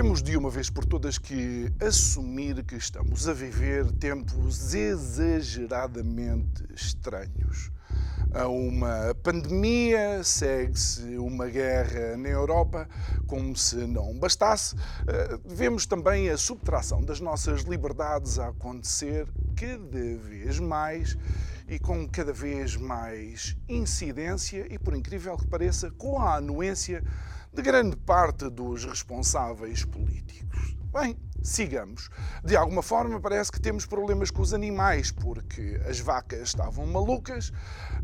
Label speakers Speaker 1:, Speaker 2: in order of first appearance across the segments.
Speaker 1: Temos de uma vez por todas que assumir que estamos a viver tempos exageradamente estranhos. A uma pandemia, segue-se uma guerra na Europa, como se não bastasse. Eh, vemos também a subtração das nossas liberdades a acontecer cada vez mais e com cada vez mais incidência e, por incrível que pareça, com a anuência de grande parte dos responsáveis políticos. Bem, sigamos. De alguma forma parece que temos problemas com os animais, porque as vacas estavam malucas,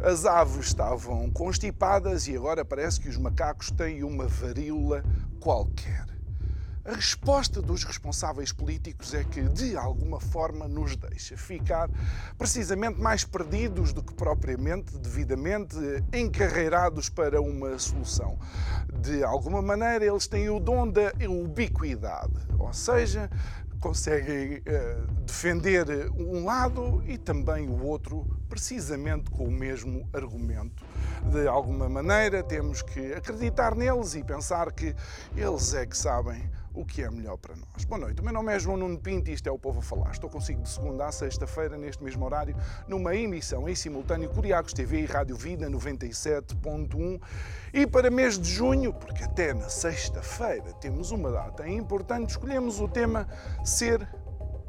Speaker 1: as aves estavam constipadas e agora parece que os macacos têm uma varíola qualquer. A resposta dos responsáveis políticos é que, de alguma forma, nos deixa ficar precisamente mais perdidos do que propriamente devidamente encarreirados para uma solução. De alguma maneira, eles têm o dom da ubiquidade, ou seja, conseguem uh, defender um lado e também o outro, precisamente com o mesmo argumento. De alguma maneira, temos que acreditar neles e pensar que eles é que sabem o que é melhor para nós. Boa noite, o meu nome é João Nuno Pinto e isto é o Povo a Falar. Estou consigo de segunda a sexta-feira, neste mesmo horário, numa emissão em simultâneo Curiacos TV e Rádio Vida 97.1 e para mês de junho, porque até na sexta-feira temos uma data importante, escolhemos o tema Ser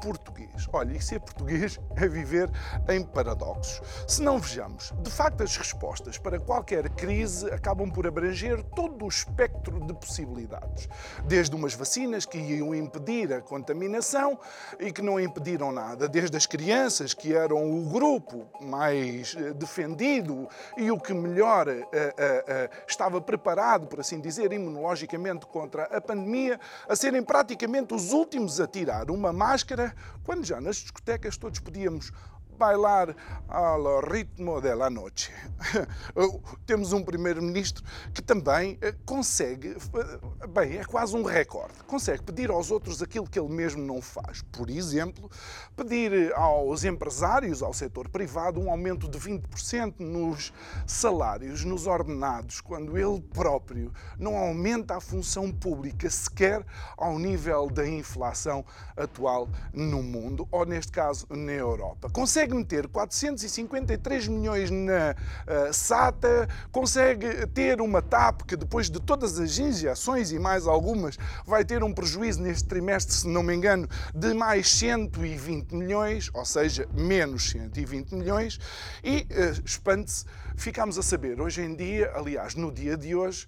Speaker 1: português. Olha, e ser português é viver em paradoxos. Se não vejamos, de facto, as respostas para qualquer crise acabam por abranger todo o espectro de possibilidades. Desde umas vacinas que iam impedir a contaminação e que não impediram nada, desde as crianças, que eram o grupo mais eh, defendido e o que melhor uh, uh, uh, estava preparado, por assim dizer, imunologicamente contra a pandemia, a serem praticamente os últimos a tirar uma máscara quando já nas discotecas todos podíamos bailar ao ritmo da noite. Temos um primeiro-ministro que também eh, consegue, eh, bem, é quase um recorde, consegue pedir aos outros aquilo que ele mesmo não faz. Por exemplo, pedir aos empresários, ao setor privado, um aumento de 20% nos salários, nos ordenados, quando ele próprio não aumenta a função pública sequer ao nível da inflação atual no mundo, ou neste caso na Europa. Consegue consegue meter 453 milhões na uh, SATA, consegue ter uma TAP que depois de todas as injeções e mais algumas vai ter um prejuízo neste trimestre, se não me engano, de mais 120 milhões, ou seja, menos 120 milhões, e uh, espante-se, ficamos a saber hoje em dia, aliás, no dia de hoje,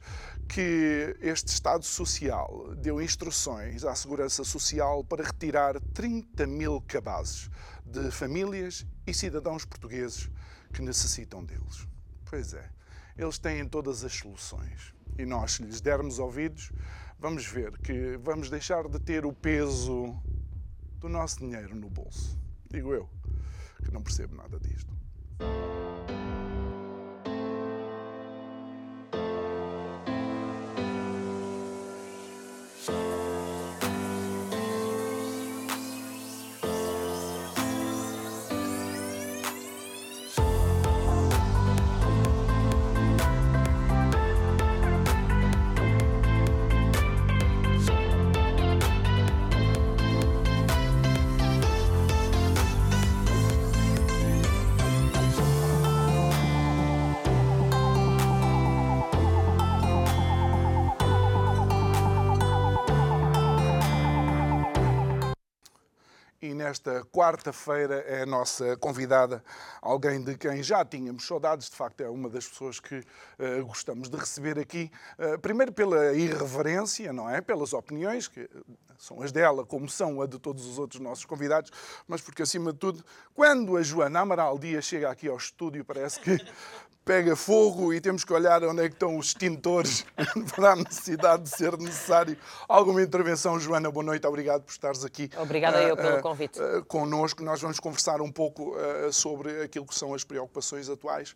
Speaker 1: que este Estado Social deu instruções à Segurança Social para retirar 30 mil cabazes de famílias e cidadãos portugueses que necessitam deles. Pois é, eles têm todas as soluções. E nós, se lhes dermos ouvidos, vamos ver que vamos deixar de ter o peso do nosso dinheiro no bolso. Digo eu, que não percebo nada disto. Nesta quarta-feira é a nossa convidada, alguém de quem já tínhamos saudades, de facto é uma das pessoas que uh, gostamos de receber aqui, uh, primeiro pela irreverência, não é? Pelas opiniões, que são as dela, como são a de todos os outros nossos convidados, mas porque, acima de tudo, quando a Joana Amaral Dias chega aqui ao estúdio, parece que pega fogo e temos que olhar onde é que estão os extintores para a necessidade de ser necessário alguma intervenção. Joana, boa noite, obrigado por estares aqui.
Speaker 2: Obrigada uh, eu pelo uh, convite. Uh,
Speaker 1: connosco, nós vamos conversar um pouco uh, sobre aquilo que são as preocupações atuais,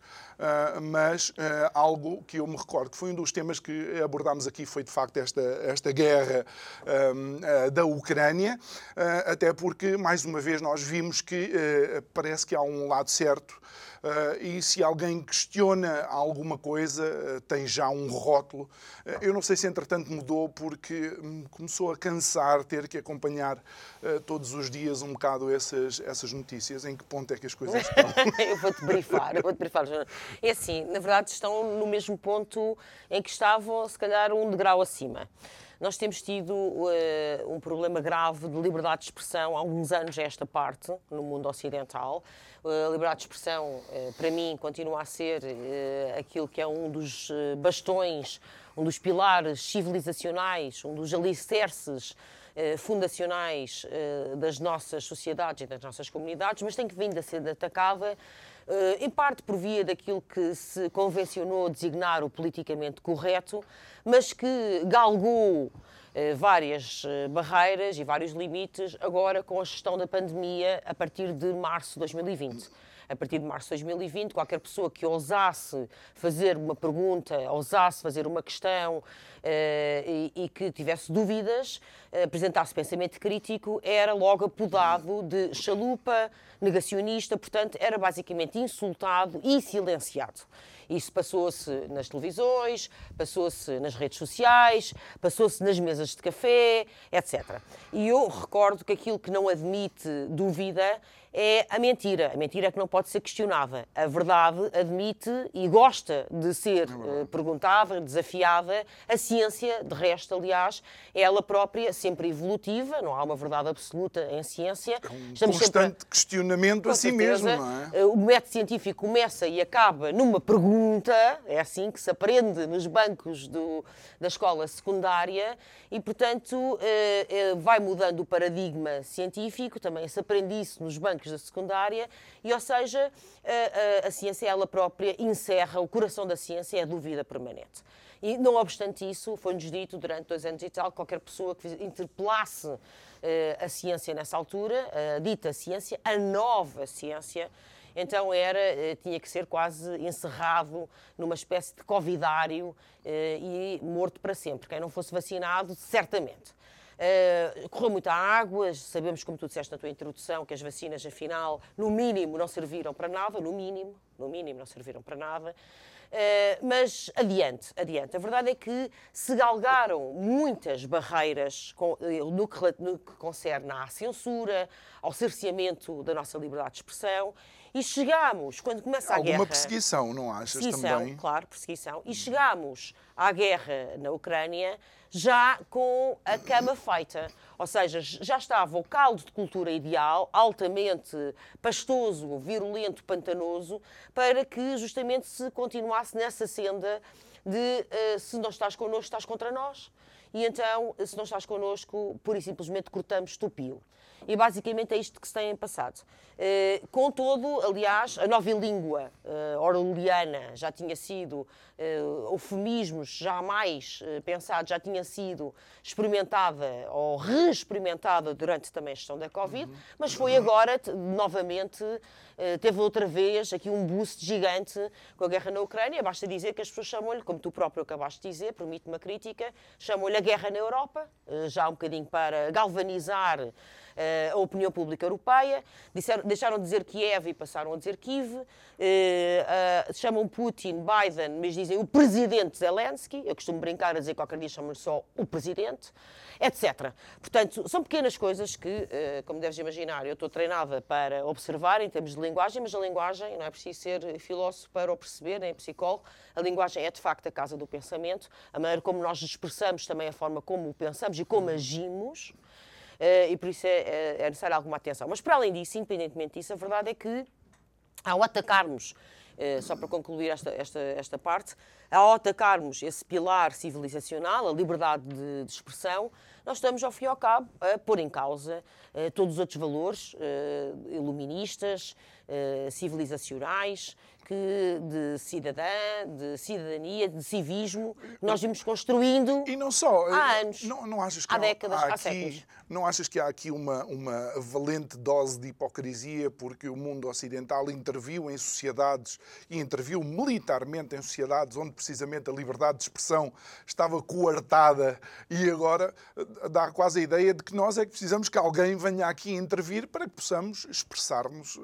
Speaker 1: mas algo que eu me recordo que foi um dos temas que abordámos aqui foi de facto esta, esta guerra da Ucrânia, até porque, mais uma vez, nós vimos que parece que há um lado certo e se alguém questiona alguma coisa, uh, tem já um rótulo. Uh, eu não sei se entretanto mudou, porque um, começou a cansar ter que acompanhar todos os dias um bocado essas, essas notícias. Em que ponto é que as coisas estão?
Speaker 2: eu vou-te brifar, eu vou-te brifar. É assim, na verdade estão no mesmo ponto em que estavam, se calhar um degrau acima. Nós temos tido uh, um problema grave de liberdade de expressão há uns anos esta parte, no mundo ocidental. A liberdade de expressão, eh, para mim, continua a ser eh, aquilo que é um dos eh, bastões, um dos pilares civilizacionais, um dos alicerces fundacionais das nossas sociedades e das nossas comunidades, mas tem que vir a ser atacada em parte por via daquilo que se convencionou designar o politicamente correto, mas que galgou eh, várias eh, barreiras e vários limites agora com a gestão da pandemia a partir de março de 2020 a partir de março de 2020, qualquer pessoa que ousasse fazer uma pergunta, ousasse fazer uma questão uh, e, e, que tivesse dúvidas, uh, apresentasse pensamento crítico, era logo apodado de chalupa, negacionista, portanto, era basicamente insultado e silenciado. Isso passou-se nas televisões, passou-se nas redes sociais, passou-se nas mesas de café, etc. E eu recordo que aquilo que não admite dúvida é a mentira. A mentira é que não pode ser questionada. A verdade admite e gosta de ser uh, perguntada, desafiada. A ciência, de resto, aliás, é ela própria sempre evolutiva, não há uma verdade absoluta em ciência.
Speaker 1: É um Estamos constante sempre... questionamento a si mesmo, não é?
Speaker 2: Eh, o método científico começa e acaba numa pergunta, é assim que se aprende nos bancos do, da escola secundária e, portanto, uh, uh, vai mudando o paradigma científico, também se aprende isso nos bancos da secundária, e, ou seja, a, a, a ciência ela própria encerra, o coração da ciência é a dúvida permanente. E, não obstante isso, foi-nos dito durante dois anos e tal, qualquer pessoa que interpelasse uh, a ciência nessa altura, a dita ciência, a nova ciência, então era, uh, tinha que ser quase encerrado numa espécie de covidário uh, e morto para sempre. Quem não fosse vacinado, certamente. Uh, correu muita água, sabemos, como tu disseste na tua introdução, que as vacinas, afinal, no mínimo, não serviram para nada, no mínimo, no mínimo, não serviram para nada. Uh, mas adiante, adiante. A verdade é que se galgaram muitas barreiras com, eh, no, que, no que concerne à censura, ao cerceamento da nossa liberdade de expressão, e chegámos, quando começa a
Speaker 1: Alguma
Speaker 2: guerra...
Speaker 1: Alguma perseguição, não achas
Speaker 2: perseguição,
Speaker 1: também?
Speaker 2: claro, perseguição. E chegámos à guerra na Ucrânia já com a cama feita. Ou seja, já estava o caldo de cultura ideal, altamente pastoso, virulento, pantanoso, para que justamente se continuasse nessa senda de uh, se não estás connosco, estás contra nós. E então, se não estás connosco, pura e simplesmente cortamos tupio. E basicamente é isto que se tem passado. Uh, com todo, aliás, a nova língua uh, já tinha sido, uh, eufemismos jamais uh, pensados, já tinha sido experimentada ou reexperimentada durante também a gestão da Covid, uhum. mas foi agora, novamente, teve outra vez aqui um boost gigante com a guerra na Ucrânia. Basta dizer que as pessoas chamam-lhe, como tu próprio acabaste de dizer, permite uma crítica, chamam-lhe a guerra na Europa, já um bocadinho para galvanizar eh, a opinião pública europeia, disseram, deixaram de dizer Kiev e passaram a dizer Kiev, chamam Putin, Biden, mas dizem o presidente Zelensky, eu costumo brincar a dizer que qualquer dia chamam-lhe só o presidente, etc. Portanto, são pequenas coisas que, como deves imaginar, eu estou treinada para observar em termos de linguagem, mas a linguagem não é preciso ser filósofo para o perceber, nem psicólogo, a linguagem é de facto a casa do pensamento, a maneira como nós expressamos também a forma como pensamos e como agimos. Eh, e por isso é, é, é necessário alguma atenção. Mas para além disso, independentemente disso, a verdade é que ao atacarmos Uh, só para concluir esta, esta, esta parte, ao atacarmos esse pilar civilizacional, a liberdade de, de, expressão, nós estamos, ao fim e ao cabo, a pôr em causa uh, todos os outros valores uh, iluministas, civilizacionais, que de cidadã, de cidadania, de civismo, que nós vimos construindo
Speaker 1: E não só.
Speaker 2: há
Speaker 1: eh,
Speaker 2: anos,
Speaker 1: Não, não achas que
Speaker 2: há décadas,
Speaker 1: há
Speaker 2: há
Speaker 1: aqui,
Speaker 2: séculos.
Speaker 1: Não achas que há aqui uma, uma valente dose de hipocrisia porque o mundo ocidental interviu em sociedades e interviu militarmente em sociedades onde precisamente a liberdade de expressão estava coartada e agora eh, dá quase a ideia de que nós é que precisamos que alguém venha aqui intervir para que possamos expressar-nos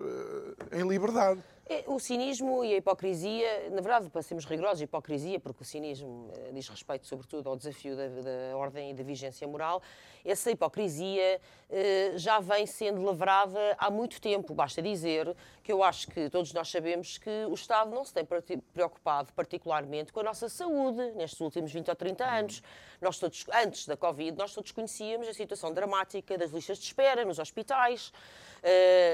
Speaker 1: eh, em liberdade.
Speaker 2: É, O cinismo e a hipocrisia, na verdade, para sermos rigorosos, hipocrisia, porque o cinismo eh, diz respeito, sobretudo, ao desafio da, da ordem e da vigência moral, essa hipocrisia eh, já vem sendo lavrada há muito tempo. Basta dizer que eu acho que todos nós sabemos que o Estado não se tem preocupado particularmente com a nossa saúde nestes últimos 20 ou 30 anos. Nós todos, antes da Covid, nós todos conhecíamos a situação dramática das listas de espera nos hospitais,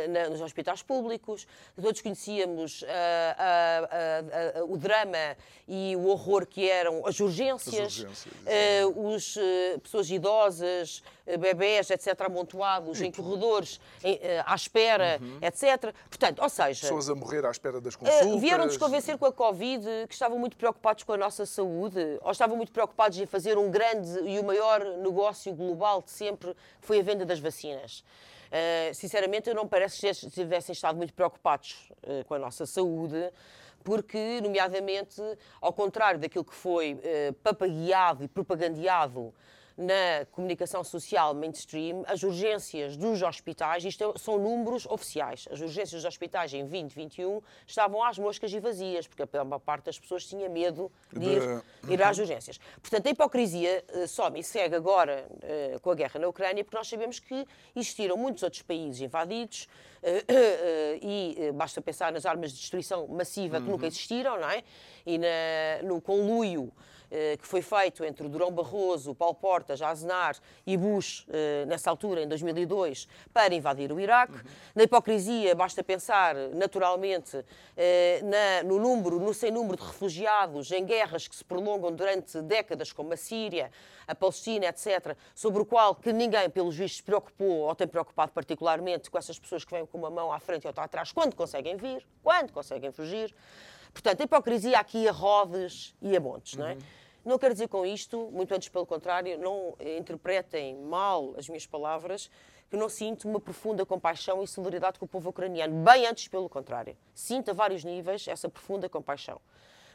Speaker 2: na- nos hospitais públicos. Todos conhecíamos ah, o drama e o horror que eram as urgências,
Speaker 1: As urgências,
Speaker 2: eh, os eh, pessoas idosas, eh, bebés, etc., amontoados em corredores, em, eh, à espera, etc. Portanto, ou seja,
Speaker 1: Pessoas a morrer à espera das consultas.
Speaker 2: Vieram-nos convencer com a Covid que estavam muito preocupados com a nossa saúde ou estavam muito preocupados em fazer um grande e o maior negócio global de sempre, que foi a venda das vacinas. Uh, sinceramente, eu não parece que tivessem estado muito preocupados uh, com a nossa saúde, porque, nomeadamente, ao contrário daquilo que foi uh, papagueado e propagandeado na comunicação social mainstream, as urgências dos hospitais, isto é- são números oficiais, as urgências dos hospitais em 2021 estavam às moscas e vazias, porque a maior parte das pessoas tinha medo de ir, ir às urgências. Portanto, a hipocrisia eh, some e segue agora eh, com a guerra na Ucrânia, porque nós sabemos que existiram muitos outros países invadidos eh, e basta pensar nas armas de destruição massiva que nunca existiram, não é? E na- no conluio que foi feito entre Durão Barroso, Paulo Portas, Aznar e Bush, eh, nessa altura, em 2002, para invadir o Iraque. Na hipocrisia, basta pensar, naturalmente, eh, na- no número, no sem número de refugiados em guerras que se prolongam durante décadas, como a Síria, a Palestina, etc., sobre o qual que ninguém, pelos vistos, se preocupou ou tem preocupado particularmente com essas pessoas que vêm com uma mão à frente e outra atrás, quando conseguem vir, quando conseguem fugir. Portanto, a hipocrisia aqui a rodes e a montes, não é? Não quero dizer com isto, muito antes pelo contrário, não interpretem mal as minhas palavras, que não sinto uma profunda compaixão e solidariedade com o povo ucraniano. Bem antes pelo contrário. Sinto a vários níveis essa profunda compaixão.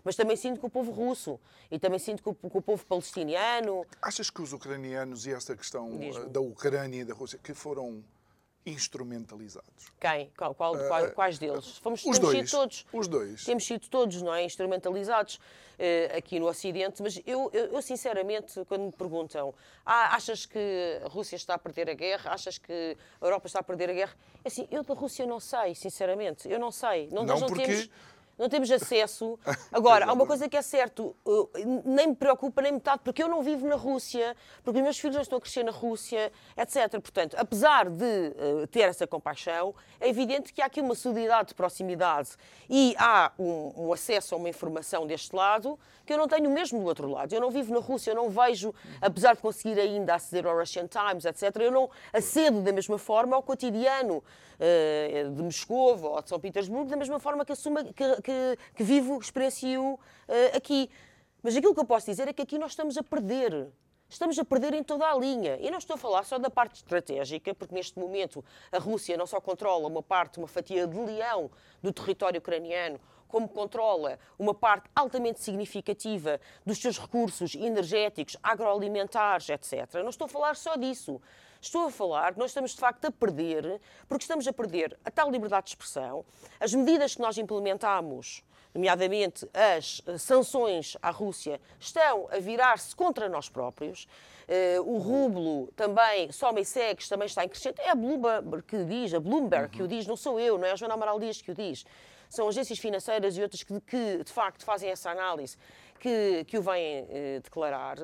Speaker 2: Mas também sinto com o povo russo e também sinto com, o- povo palestiniano.
Speaker 1: Achas que os ucranianos e esta questão eh, da Ucrânia e da Rússia que foram instrumentalizados?
Speaker 2: Quem? Qual, qual- qual- quais deles? Fomos,
Speaker 1: Os dois.
Speaker 2: sido todos.
Speaker 1: Os dois.
Speaker 2: Temos sido todos, não é? Instrumentalizados eh, aqui no Ocidente, mas eu, eu- eu, sinceramente, quando me perguntam ah, achas que a Rússia está a perder a guerra? Achas que a Europa está a perder a guerra? É Assim, eu da Rússia não sei, sinceramente. Eu não sei. Não,
Speaker 1: Não
Speaker 2: não
Speaker 1: porque-
Speaker 2: temos. Não temos acesso. Agora, há uma coisa que é certo, uh, nem me preocupa nem metade, porque eu não vivo na Rússia, porque os meus filhos não estão a crescer na Rússia, etc. Portanto, apesar de uh, ter essa compaixão, é evidente que há aqui uma solidariedade de proximidade e há um, um acesso a uma informação deste lado que eu não tenho mesmo do outro lado. Eu não vivo na Rússia, eu não vejo, apesar de conseguir ainda aceder ao Russian Times, etc., eu não acedo da mesma forma ao cotidiano eh, de Moscou ou de São Petersburgo, da mesma forma que, assuma, que, que, que vivo, experiencio eh, aqui. Mas aquilo que eu posso dizer é que aqui nós estamos a perder. Estamos a perder em toda a linha. E não estou a falar só da parte estratégica, porque neste momento a Rússia não só controla uma parte, uma fatia de leão do território ucraniano, como controla uma parte altamente significativa dos seus recursos energéticos, agroalimentares, etc. Não estou a falar só disso. Estou a falar que nós estamos de facto a perder, porque estamos a perder a tal liberdade de expressão, as medidas que nós implementamos, nomeadamente as eh, sanções à Rússia, estão a virar-se contra nós próprios. Eh, o rublo também, soma e segue, também está em crescente. É a Bloomberg que diz, a Bloomberg que o diz, não sou eu, não é a Joana Amaral Dias que o diz. São agências financeiras e outras que, que, de facto fazem essa análise que, que o vêm eh, declarar.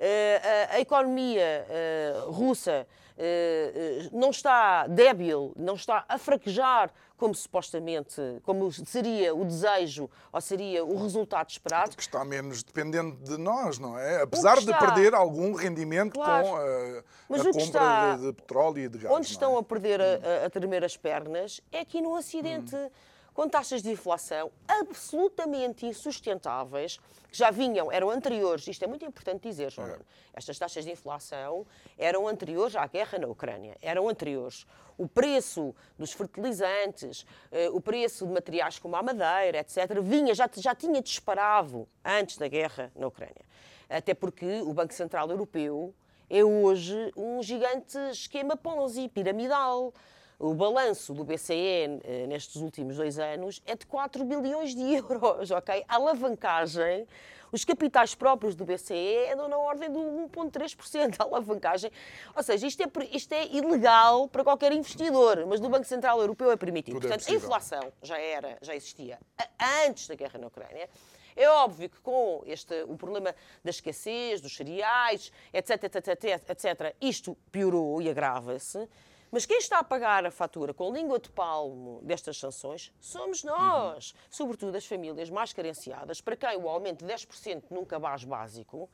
Speaker 2: Eh, a, a economia eh, russa eh, não está débil, não está a fraquejar como supostamente, como seria o desejo ou seria o resultado esperado.
Speaker 1: Que está menos dependente de nós, não é? Apesar de perder algum rendimento
Speaker 2: Claro.
Speaker 1: com a,
Speaker 2: Mas
Speaker 1: a compra
Speaker 2: está-
Speaker 1: de, de petróleo e de gás.
Speaker 2: Onde
Speaker 1: é?
Speaker 2: estão a perder a, a- tremer as pernas é aqui no Ocidente. Com taxas de inflação absolutamente insustentáveis, que já vinham, eram anteriores, isto é muito importante dizer, João, é. estas taxas de inflação eram anteriores à guerra na Ucrânia, eram anteriores. O preço dos fertilizantes, eh, o preço de materiais como a madeira, etc., vinha, já, já tinha disparado antes da guerra na Ucrânia. Até porque o Banco Central Europeu é hoje um gigante esquema Ponzi, piramidal. O balanço do BCE eh, nestes últimos dois anos é de 4 bilhões de euros, ok? A alavancagem, os capitais próprios do BCE andam na ordem do 1,3%. A alavancagem, ou seja, isto é, isto é ilegal para qualquer investidor, mas no Banco Central Europeu é permitido. Tudo é Portanto, é a inflação já era, já existia antes da guerra na Ucrânia. É óbvio que com este, o problema da escassez, dos cereais, etc, etc, etc, isto piorou e agrava-se. Mas quem está a pagar a fatura com língua de palmo destas sanções somos nós. Uhum. Sobretudo as famílias mais carenciadas, para quem o aumento de 10% num cabaz básico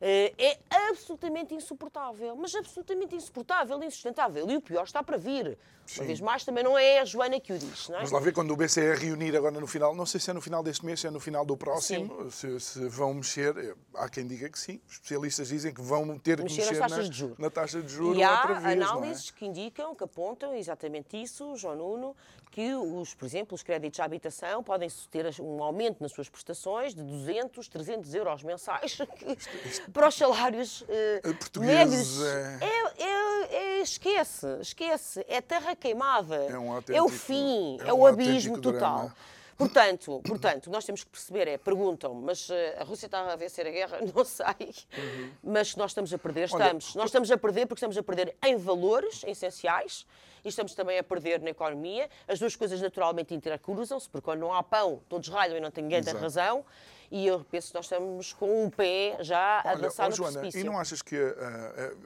Speaker 2: eh, é absolutamente insuportável, mas absolutamente insuportável, insustentável. E o pior está para vir. Sim. Uma vez mais, também não é a Joana que o diz. Não é?
Speaker 1: Vamos lá ver quando o BCE reunir agora no final, não sei se é no final deste mês, se é no final do próximo, se, se, vão mexer. Eh, há quem diga que sim. Os especialistas dizem que vão ter mexer que mexer
Speaker 2: juros.
Speaker 1: na taxa de juros.
Speaker 2: E há
Speaker 1: vez, é?
Speaker 2: análises é? que indicam, que apontam exatamente isso, João Nuno, que, os, por exemplo, os créditos de habitação podem ter um aumento nas suas prestações de 200, 300 euros mensais para os salários uh, médios. É... É, é, é... esquece, esquece. É terra queimada. É, um é o fim, é, é um o abismo total. Drama. Portanto, portanto, nós temos que perceber, é, perguntam-me, mas eh, a Rússia está a vencer a guerra? Não sei. Uhum. Mas nós estamos a perder, estamos. Olha, nós estamos a perder porque estamos a perder em valores essenciais e estamos também a perder na economia. As duas coisas naturalmente intercruzam-se, porque quando não há pão, todos ralham e não tem ninguém tem razão. E eu penso que nós estamos com um pé já a dançar oh, no Joana, precipício.
Speaker 1: E não achas que uh,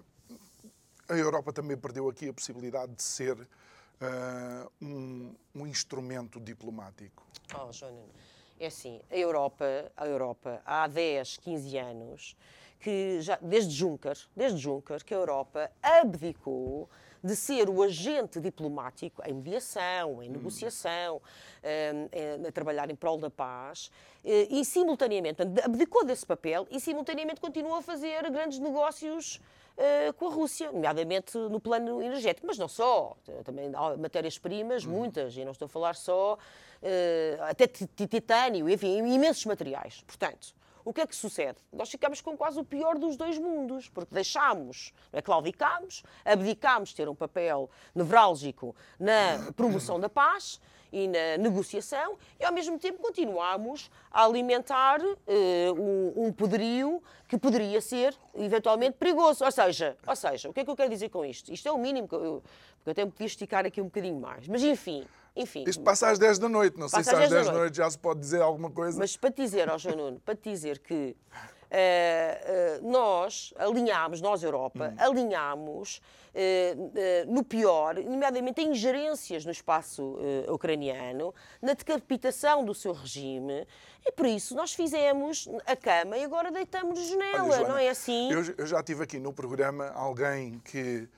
Speaker 1: a Europa também perdeu aqui a possibilidade de ser uh, um, um, instrumento diplomático?
Speaker 2: Oh, Joana, é assim, a Europa, a Europa há 10, 15 anos, que já, desde Juncker, desde Juncker, que a Europa abdicou de ser o agente diplomático em mediação, em hum. negociação, hum, a trabalhar em prol da paz, eh, e simultaneamente abdicou desse papel e simultaneamente continua a fazer grandes negócios Uh, com a Rússia, nomeadamente no plano energético, mas não só, também há matérias-primas, uhum. muitas, e não estou a falar só, uh, até titânio, enfim, imensos materiais. Portanto, o que é que sucede? Nós ficamos com quase o pior dos dois mundos, porque deixámos, é, claudicámos, abdicámos de ter um papel nevrálgico na promoção da paz e na negociação e, ao mesmo tempo, continuámos a alimentar uh, um, um poderio que poderia ser, eventualmente, perigoso. Ou seja, ou seja, o que é que eu quero dizer com isto? Isto é o mínimo, que eu, porque eu tenho que esticar aqui um bocadinho mais. Mas, enfim, enfim.
Speaker 1: Isto passa às 10 da noite, não sei se às 10 da noite. já se pode dizer alguma coisa.
Speaker 2: Mas para te dizer, ao João Nuno, para te dizer que nós alinhámos, nós Europa, hum. alinhámos uh, no pior, nomeadamente em ingerências no espaço ucraniano, na decapitação do seu regime, e por isso nós fizemos a cama e agora deitamos de janela, Olha, Joana, não é assim?
Speaker 1: Eu, eu já tive aqui no programa alguém que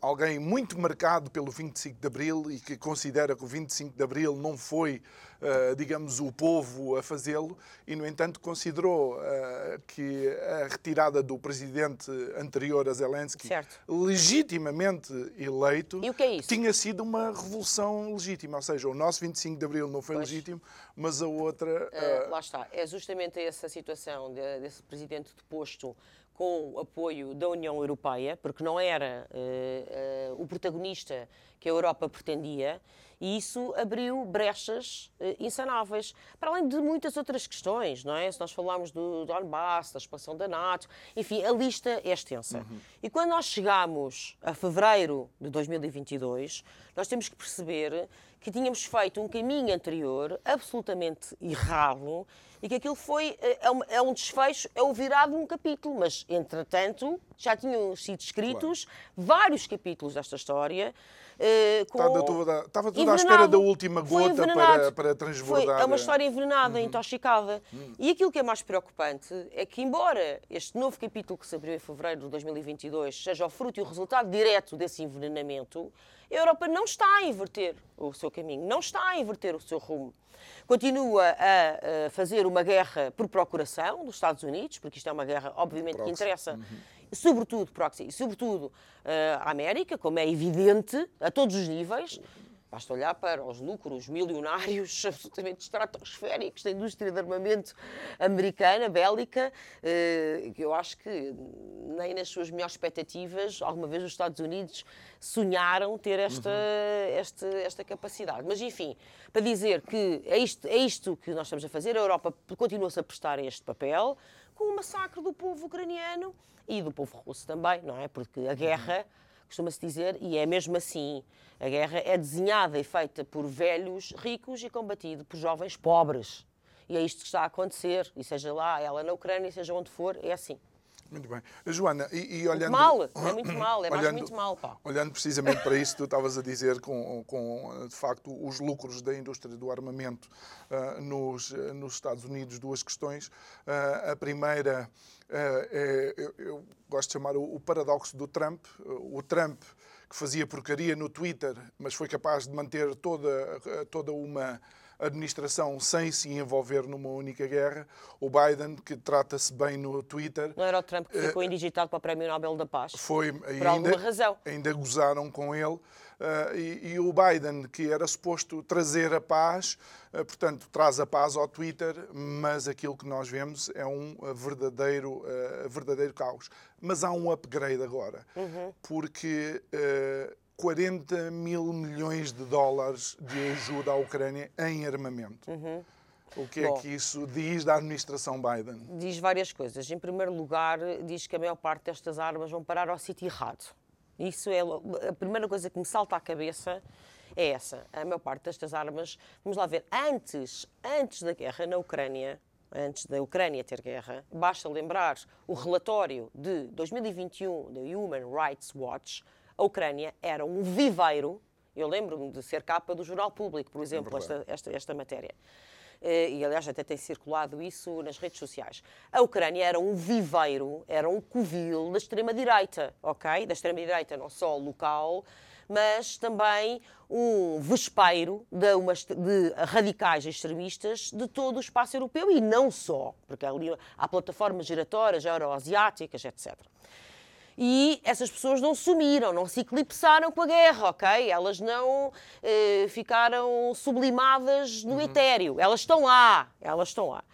Speaker 1: alguém muito marcado pelo 25 de Abril e que considera que o 25 de Abril não foi, uh, digamos, o povo a fazê-lo e, no entanto, considerou uh, que a retirada do presidente anterior a Zelensky,
Speaker 2: certo.
Speaker 1: legitimamente eleito,
Speaker 2: é
Speaker 1: tinha sido uma revolução legítima. Ou seja, o nosso 25 de Abril não foi pois. legítimo, mas a outra.
Speaker 2: lá está. É justamente essa situação de, desse presidente deposto com o apoio da União Europeia, porque não era uh, uh, o protagonista que a Europa pretendia, e isso abriu brechas uh, insanáveis, para além de muitas outras questões, não é? Se nós falarmos do Donbass, da expansão da NATO, enfim, a lista é extensa. Uhum. E quando nós chegamos a fevereiro de 2022, nós temos que perceber que tínhamos feito um caminho anterior absolutamente errado e que aquilo foi é um, é um desfecho, é o virado de um capítulo, mas entretanto já tinham sido escritos vários capítulos desta história. Eh, com-
Speaker 1: Estava tudo, estava tudo à espera da última
Speaker 2: Foi
Speaker 1: gota para, para
Speaker 2: Foi,
Speaker 1: transbordar.
Speaker 2: é uma história envenenada,
Speaker 1: Uhum.
Speaker 2: intoxicada. E aquilo que é mais preocupante é que, embora este novo capítulo que se abriu em fevereiro de 2022 seja o fruto e o resultado direto desse envenenamento, a Europa não está a inverter o seu caminho, não está a inverter o seu rumo. Continua a, a fazer uma guerra por procuração dos Estados Unidos, porque isto é uma guerra, obviamente, que interessa, sobretudo, proxy, sobretudo eh, à América, como é evidente, a todos os níveis. Basta olhar para os lucros milionários absolutamente estratosféricos da indústria de armamento americana, bélica, eh, que eu acho que nem nas suas melhores expectativas alguma vez os Estados Unidos sonharam ter esta, esta, esta capacidade. Mas, enfim, para dizer que é isto, é isto que nós estamos a fazer, a Europa continua-se a prestar este papel com o massacre do povo ucraniano e do povo russo também, não é? Porque a guerra costuma-se dizer, e é mesmo assim, a guerra é desenhada e feita por velhos ricos e combatida por jovens pobres. E é isto que está a acontecer, e seja lá ela na Ucrânia, seja onde for, é assim.
Speaker 1: Muito bem. Joana, e, e olhando.
Speaker 2: Mal, é muito mal, é mais
Speaker 1: olhando-
Speaker 2: muito mal, pá.
Speaker 1: Olhando precisamente para isso, tu estavas a dizer com, com, de facto, os lucros da indústria do armamento ah, nos, nos Estados Unidos, duas questões. Ah, a primeira ah, é, eu, eu gosto de chamar o, o paradoxo do Trump. O Trump que fazia porcaria no Twitter, mas foi capaz de manter toda, toda uma administração sem se envolver numa única guerra. O Biden, que trata-se bem no Twitter,
Speaker 2: Não era o Trump que ficou indigitado para o Prémio Nobel da Paz?
Speaker 1: foi
Speaker 2: Por
Speaker 1: ainda,
Speaker 2: alguma razão.
Speaker 1: ainda gozaram com ele. ah, e, e o Biden, que era suposto trazer a paz, ah, portanto, traz a paz ao Twitter, mas aquilo que nós vemos é um verdadeiro, verdadeiro caos. Mas há um upgrade agora,
Speaker 2: Uhum.
Speaker 1: porque 40 mil milhões de dólares de ajuda à Ucrânia em armamento. O que é
Speaker 2: Uhum. Bom.
Speaker 1: que isso diz da administração Biden?
Speaker 2: diz várias coisas. Em primeiro lugar, diz que a maior parte destas armas vão parar ao sítio errado. Isso é a primeira coisa que me salta à cabeça é essa. A maior parte destas armas, vamos lá ver, antes, antes da guerra na Ucrânia, antes da Ucrânia ter guerra, basta lembrar o relatório de 2021 da Human Rights Watch, a Ucrânia era um viveiro, eu lembro-me de ser capa do Jornal Público, por exemplo,
Speaker 1: verdade.
Speaker 2: esta, esta, esta matéria. Eh, e aliás até tem circulado isso nas redes sociais. A Ucrânia era um viveiro, era um covil da extrema-direita, ok? Da extrema-direita não só local, mas também um vespeiro de, uma de radicais extremistas de todo o espaço europeu e não só, porque ali há plataformas giratórias euroasiáticas, etc. E essas pessoas não sumiram, não se eclipsaram com a guerra, ok? Elas não eh, ficaram sublimadas no etéreo. Elas estão lá, elas estão lá.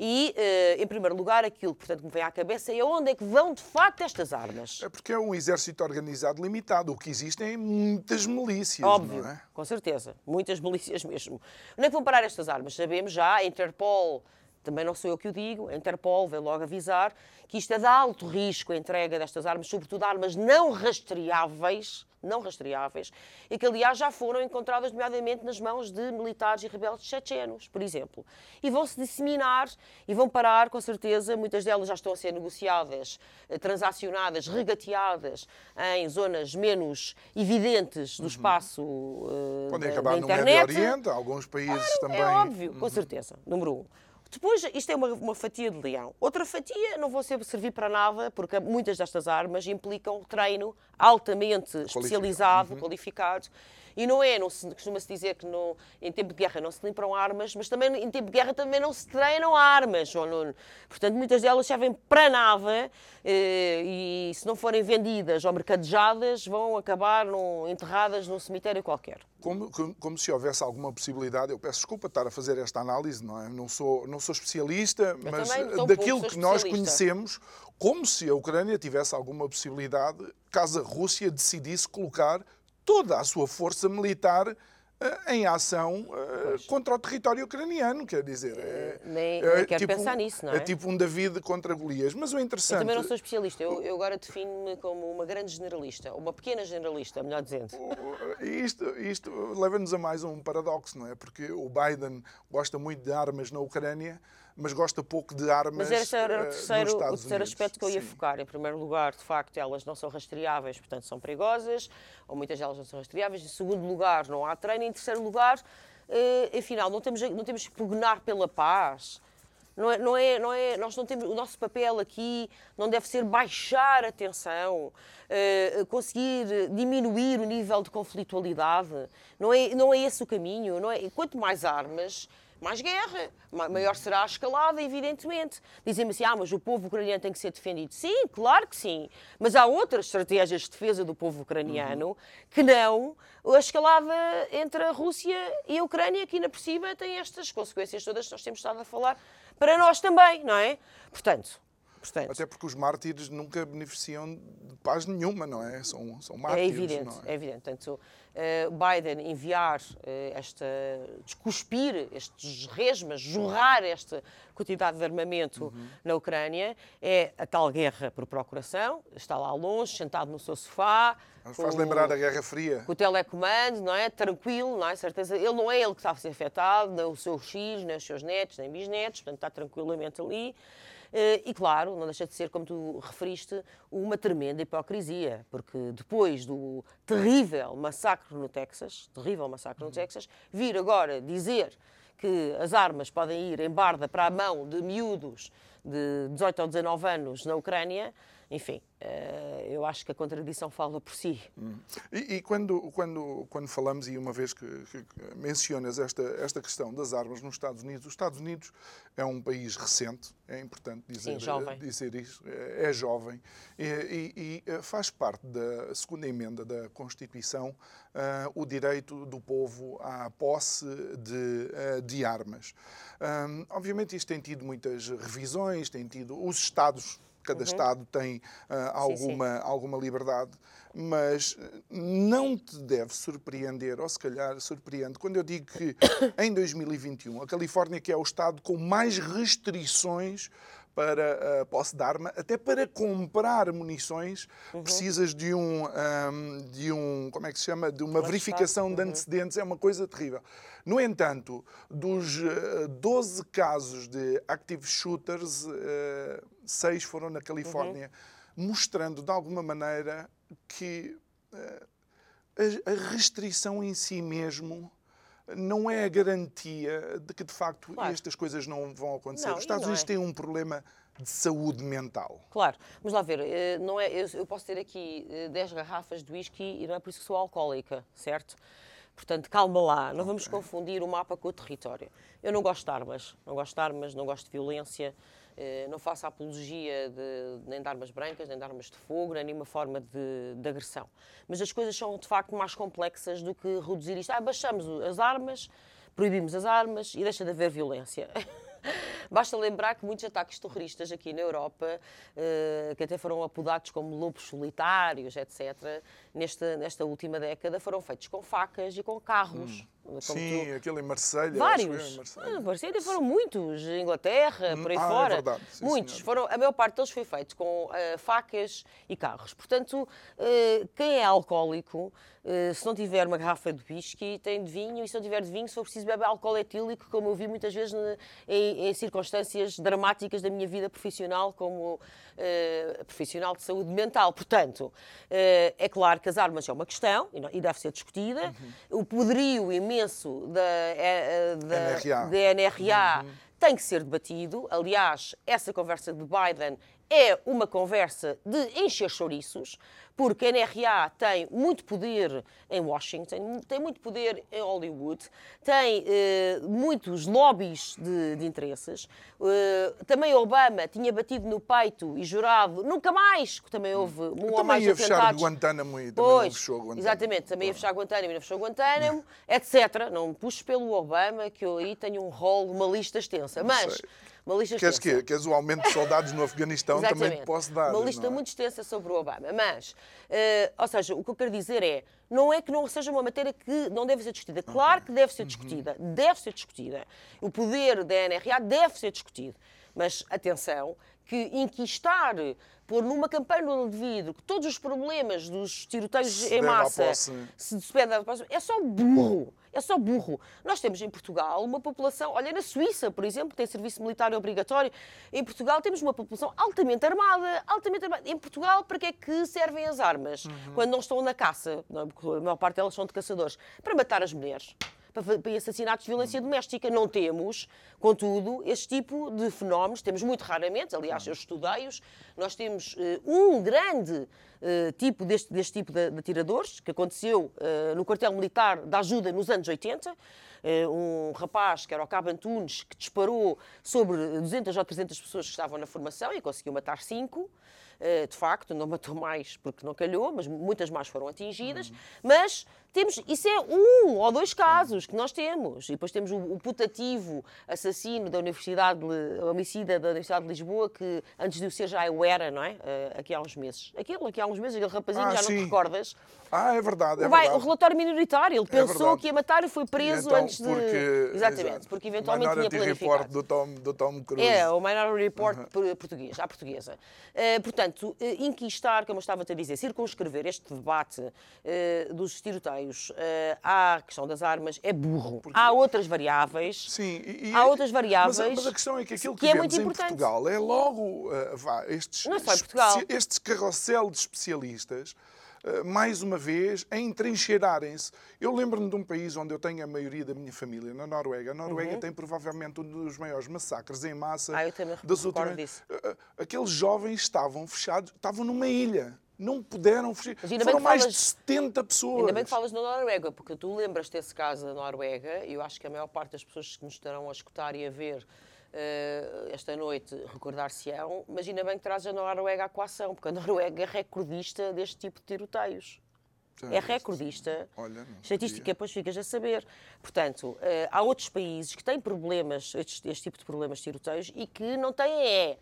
Speaker 2: E, eh, em primeiro lugar, aquilo portanto, que me vem à cabeça é onde é que vão, de facto, estas armas.
Speaker 1: É porque é um exército organizado limitado. O que existem é muitas milícias,
Speaker 2: Óbvio,
Speaker 1: não é?
Speaker 2: com certeza. Muitas milícias mesmo. Onde é que vão parar estas armas? Sabemos já, a Interpol, também não sou eu que o digo, a Interpol veio logo avisar que isto é de alto risco a entrega destas armas, sobretudo armas não rastreáveis, não rastreáveis, e que aliás já foram encontradas nomeadamente nas mãos de militares e rebeldes chechenos, por exemplo. E vão se disseminar e vão parar, com certeza, muitas delas já estão a ser negociadas, eh, transacionadas, regateadas em zonas menos evidentes do espaço eh,
Speaker 1: Podem
Speaker 2: da,
Speaker 1: acabar
Speaker 2: da
Speaker 1: no. Médio Oriente, alguns países também.
Speaker 2: É óbvio, com certeza. Número um. Depois, isto é uma, uma fatia de leão. Outra fatia não vou ser- servir para nada, porque muitas destas armas implicam treino altamente especializado, qualificado. E não é, não se, costuma-se dizer que no, em tempo de guerra não se limpam armas, mas também em tempo de guerra também não se treinam armas. João Nuno. Portanto, muitas delas servem para nada eh, e se não forem vendidas ou mercadejadas, vão acabar num- enterradas num cemitério qualquer.
Speaker 1: Como, como- como se houvesse alguma possibilidade, eu peço desculpa estar a fazer esta análise, não é? Não sou, não sou especialista, mas eh,
Speaker 2: tão
Speaker 1: daquilo
Speaker 2: pouco
Speaker 1: que nós conhecemos, como se a Ucrânia tivesse alguma possibilidade, caso a Rússia decidisse colocar toda a sua força militar eh, em ação eh, contra o território ucraniano, quer dizer. É,
Speaker 2: nem-
Speaker 1: é
Speaker 2: nem quero pensar nisso, não é?
Speaker 1: É tipo um David contra Golias. Mas o
Speaker 2: Eu
Speaker 1: interessante.
Speaker 2: também não sou especialista, eu, eu agora defino-me como uma grande generalista, uma pequena generalista, melhor dizendo.
Speaker 1: Isto, isto leva-nos a mais um paradoxo, não é? Porque o Biden gosta muito de armas na Ucrânia, mas gosta pouco de armas.
Speaker 2: Mas esse era o
Speaker 1: eh,
Speaker 2: terceiro, o terceiro aspecto que eu ia
Speaker 1: Sim.
Speaker 2: focar. Em primeiro lugar, de facto, elas não são rastreáveis, portanto são perigosas, ou muitas delas não são rastreáveis. Em segundo lugar, não há treino. Em terceiro lugar, eh, afinal, não temos, não temos que pugnar pela paz. Não é, não é, não é, nós não temos, o nosso papel aqui não deve ser baixar a tensão, eh, conseguir diminuir o nível de conflitualidade. Não é, não é esse o caminho. Não é, quanto mais armas, mais guerra, ma- maior será a escalada, evidentemente. Dizem-me assim, ah, mas o povo ucraniano tem que ser defendido. Sim, claro que sim. Mas há outras estratégias de defesa do povo ucraniano que não a escalada entre a Rússia e a Ucrânia, que ainda por cima tem estas consequências todas que nós temos estado a falar para nós também, não é? Portanto, portanto
Speaker 1: Até porque os mártires nunca beneficiam de paz nenhuma, não é? São, são
Speaker 2: é
Speaker 1: mártires,
Speaker 2: evidente,
Speaker 1: não
Speaker 2: é evidente. Portanto, eh, Biden enviar eh, esta, descuspir estes resmas, jorrar esta quantidade de armamento
Speaker 1: Uhum.
Speaker 2: na Ucrânia, é a tal guerra por procuração, está lá longe, sentado no seu sofá.
Speaker 1: Faz
Speaker 2: com-
Speaker 1: lembrar a Guerra Fria.
Speaker 2: com o telecomando, não é? Tranquilo, não é? Certeza. Ele não é ele que está a ser afetado, nem os seus filhos, nem os seus netos, nem bisnetos, portanto está tranquilamente ali. Eh, E claro, não deixa de ser, como tu referiste, uma tremenda hipocrisia, porque depois do terrível massacre no Texas, terrível massacre no Texas, vir agora dizer que as armas podem ir em barda para a mão de miúdos de 18 ou 19 anos na Ucrânia, enfim, eh, eu acho que a contradição fala por si.
Speaker 1: E, e quando, quando, quando falamos, e uma vez que, que- mencionas esta, esta questão das armas nos Estados Unidos, os Estados Unidos é um país recente, é importante dizer,
Speaker 2: Sim, jovem.
Speaker 1: dizer isso, é, é jovem, e, e- e, eh, faz parte da segunda emenda da Constituição ah, o direito do povo à posse de, ah, de armas. Ahm, obviamente isto tem tido muitas revisões, tem tido os Estados cada Estado tem ah,
Speaker 2: Uhum. Sim, sim.
Speaker 1: alguma, alguma liberdade, mas eh, não te deve surpreender, ou se calhar surpreende, quando eu digo que em 2021 a Califórnia, que é o Estado com mais restrições para a posse de arma, até para comprar munições,
Speaker 2: Uhum.
Speaker 1: precisas de um, ahm, de um, como é que se chama, de uma
Speaker 2: Um
Speaker 1: verificação de
Speaker 2: Uhum.
Speaker 1: antecedentes, é uma coisa terrível. No entanto, dos eh, 12 casos de active shooters, eh, seis foram na Califórnia, mostrando de alguma maneira que eh, a, a restrição em si mesmo não é a garantia de que de facto
Speaker 2: Claro.
Speaker 1: estas coisas não vão acontecer.
Speaker 2: Não,
Speaker 1: Os Estados Unidos
Speaker 2: é.
Speaker 1: têm um problema de saúde mental.
Speaker 2: Claro, vamos lá ver, eh, não é, eu, posso ter aqui eh, 10 garrafas de whisky e não é por isso que sou alcoólica, certo? Portanto, calma lá, não vamos confundir o mapa com o território. Eu não gosto de armas, não gosto de armas, não gosto de violência, eh, não faço apologia de, nem de armas brancas, nem de armas de fogo, nem nenhuma forma de, de agressão. Mas as coisas são de facto mais complexas do que reduzir isto. Ah, baixamos as armas, proibimos as armas e deixa de haver violência. Basta lembrar que muitos ataques terroristas aqui na Europa, eh, que até foram apodados como lobos solitários, etc., nesta, nesta última década, foram feitos com facas e com carros. como
Speaker 1: Sim,
Speaker 2: tu-
Speaker 1: aquele em Marselha. eu, em
Speaker 2: Vários.
Speaker 1: Marselha.
Speaker 2: Ah, foram muitos. Inglaterra, por aí
Speaker 1: ah, é
Speaker 2: fora.
Speaker 1: verdade. Sim,
Speaker 2: muitos.
Speaker 1: senhora.
Speaker 2: Foram, a maior parte deles foi feito com ah, facas e carros. Portanto, eh, quem é alcoólico, eh, se não tiver uma garrafa de whisky, tem de vinho. E se não tiver de vinho, se for preciso, bebe álcool etílico, como eu vi muitas vezes ne- em, em circunstâncias dramáticas da minha vida profissional, como profissional de saúde mental. Portanto, é claro que as armas é uma questão e deve ser discutida.
Speaker 1: Uhum.
Speaker 2: O poderio imenso da, eh, eh, da,
Speaker 1: NRA.
Speaker 2: da NRA tem que ser debatido. Aliás, essa conversa de Biden é uma conversa de encher chouriços, porque a NRA tem muito poder em Washington, tem muito poder em Hollywood, tem eh, muitos lobbies de, de interesses. Eh, também Obama tinha batido no peito e jurado nunca mais, que também houve um ou
Speaker 1: Também
Speaker 2: mais
Speaker 1: ia fechar. Guantánamo e também não
Speaker 2: Pois,
Speaker 1: fechou Guantánamo.
Speaker 2: exatamente, também ia fechar Guantánamo e não fechou Guantánamo, etc. Não me puxes pelo Obama, que eu aí tenho um rol, uma lista extensa. Mas,
Speaker 1: sei.
Speaker 2: uma lista
Speaker 1: Queres
Speaker 2: extensa.
Speaker 1: que Queres o aumento de soldados no Afeganistão? Também
Speaker 2: Exatamente.
Speaker 1: posso dar.
Speaker 2: Uma lista
Speaker 1: não é?
Speaker 2: muito extensa sobre o Obama. Mas, eh, ou seja, o que eu quero dizer é, não é que não seja uma matéria que não deve ser discutida. Claro que deve ser discutida. Deve ser discutida. O poder da NRA deve ser discutido. Mas, atenção, que inquistar, pôr numa campanha de vidro que todos os problemas dos tiroteios
Speaker 1: Se
Speaker 2: em massa se despede da posse, é só burro. É só burro. Nós temos em Portugal uma população, olha, na Suíça, por exemplo, tem serviço militar obrigatório, em Portugal temos uma população altamente armada, altamente armada. Em Portugal, para que é que servem as armas? Quando não estão na caça, não é? Porque a maior parte delas são de caçadores, para matar as mulheres. Para assassinatos de violência doméstica. Não temos, contudo, este tipo de fenómenos, temos muito raramente, aliás, eu estudei-os, nós temos eh, um grande eh, tipo deste, deste tipo de, de atiradores, que aconteceu eh, no quartel militar da ajuda nos anos 80, eh, um rapaz que era o Cabo Antunes, que disparou sobre 200 ou 300 pessoas que estavam na formação e conseguiu matar cinco. De facto, não matou mais porque não calhou, mas muitas mais foram atingidas. Mas temos, isso é um ou dois casos que nós temos. E depois temos o, o putativo assassino da Universidade, de- homicida da Universidade de Lisboa, que antes de o ser já eu era, não é? Eh, aqui há uns meses. Aquele, aqui há uns meses, aquele rapazinho,
Speaker 1: Ah,
Speaker 2: já não te
Speaker 1: sim.
Speaker 2: recordas?
Speaker 1: Ah, é verdade, é
Speaker 2: Vai,
Speaker 1: verdade.
Speaker 2: o relatório minoritário, ele pensou
Speaker 1: verdade.
Speaker 2: que ia matar e foi preso
Speaker 1: Então,
Speaker 2: antes de.
Speaker 1: porque-
Speaker 2: Exatamente,
Speaker 1: exato.
Speaker 2: porque eventualmente tinha
Speaker 1: Minority Report
Speaker 2: planificado.
Speaker 1: do Tom, do Tom Cruise.
Speaker 2: É, o Minority Report por- português, à portuguesa. Eh, portanto, eh, inquistar, como eu estava a dizer, circunscrever este debate eh, dos tiroteios eh, à questão das armas é burro. Há outras variáveis.
Speaker 1: Sim, e,
Speaker 2: Há outras variáveis
Speaker 1: Mas, mas a questão é que aquilo que,
Speaker 2: que é muito
Speaker 1: em
Speaker 2: importante.
Speaker 1: Portugal é logo uh, vá, estes,
Speaker 2: Não é só em Portugal.
Speaker 1: estes carrossel de especialistas, uh, mais uma vez, a entrincheirarem-se. Eu lembro-me de um país onde eu tenho a maioria da minha família, na Noruega. A Noruega tem provavelmente um dos maiores massacres em massa
Speaker 2: Uhum. Ah, eu também
Speaker 1: das últimas.
Speaker 2: disso.
Speaker 1: Uh, uh, Aqueles jovens estavam fechados, estavam numa ilha. Não puderam fugir. Foram
Speaker 2: que
Speaker 1: mais
Speaker 2: falas-
Speaker 1: de 70 pessoas.
Speaker 2: Ainda bem que falas da Noruega, porque tu lembras desse caso da Noruega, e eu acho que a maior parte das pessoas que nos estarão a escutar e a ver eh, esta noite recordar-se-ão, mas ainda bem que traz a Noruega à coação, porque a Noruega é recordista deste tipo de tiroteios. É
Speaker 1: viste?
Speaker 2: recordista.
Speaker 1: Olha,
Speaker 2: Estatística, depois ficas a saber. Portanto, eh, há outros países que têm problemas, este, este tipo de problemas de tiroteios, e que não têm é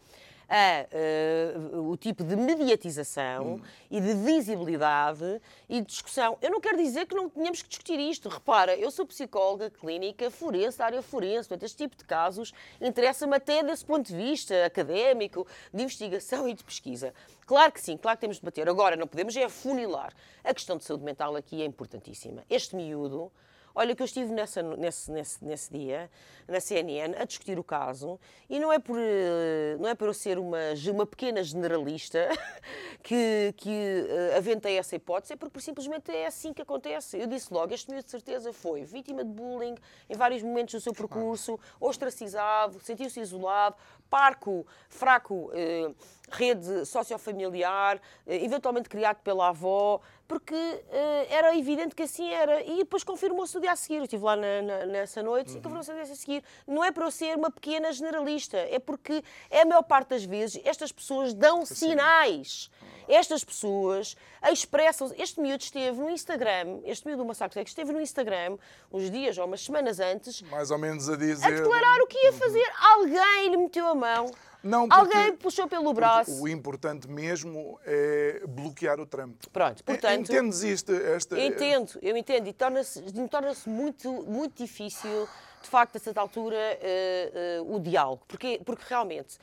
Speaker 2: a, eh, o tipo de mediatização e de visibilidade e de discussão. Eu não quero dizer que não tenhamos que discutir isto. Repara, eu sou psicóloga clínica forense, da área forense, portanto, este tipo de casos interessa-me até desse ponto de vista académico, de investigação e de pesquisa. Claro que sim, claro que temos de bater. Agora, não podemos é afunilar. A questão de saúde mental aqui é importantíssima. Este miúdo, olha que eu estive nessa, nesse, nesse, nesse dia, na CNN, a discutir o caso, e não é por, eh, não é por eu ser uma, uma pequena generalista que, que eh, aventei essa hipótese, é porque simplesmente é assim que acontece. Eu disse logo, este miúdo de certeza foi vítima de bullying em vários momentos do seu percurso, ostracizado, sentiu-se isolado, parco, fraco, eh, rede sociofamiliar, eh, eventualmente criado pela avó, porque eh, era evidente que assim era. E depois confirmou-se no dia a seguir. Eu estive lá na- na- nessa noite e confirmou-se no dia a seguir. Não é para eu ser uma pequena generalista, é porque é a maior parte das vezes estas pessoas dão sinais. Estas pessoas expressam. Este miúdo esteve no Instagram, este miúdo do massacre que esteve no Instagram uns dias ou umas semanas antes
Speaker 1: Mais ou menos a dizer.
Speaker 2: a declarar o que ia fazer. Alguém lhe meteu a mão.
Speaker 1: Não,
Speaker 2: Alguém puxou pelo braço.
Speaker 1: O importante mesmo é bloquear o Trump.
Speaker 2: Pronto, portanto.
Speaker 1: Entendes isto? Esta,
Speaker 2: entendo, eu entendo. E torna-se torna muito, muito difícil, de facto, a certa altura, eh, eh, o diálogo. Porque, porque realmente,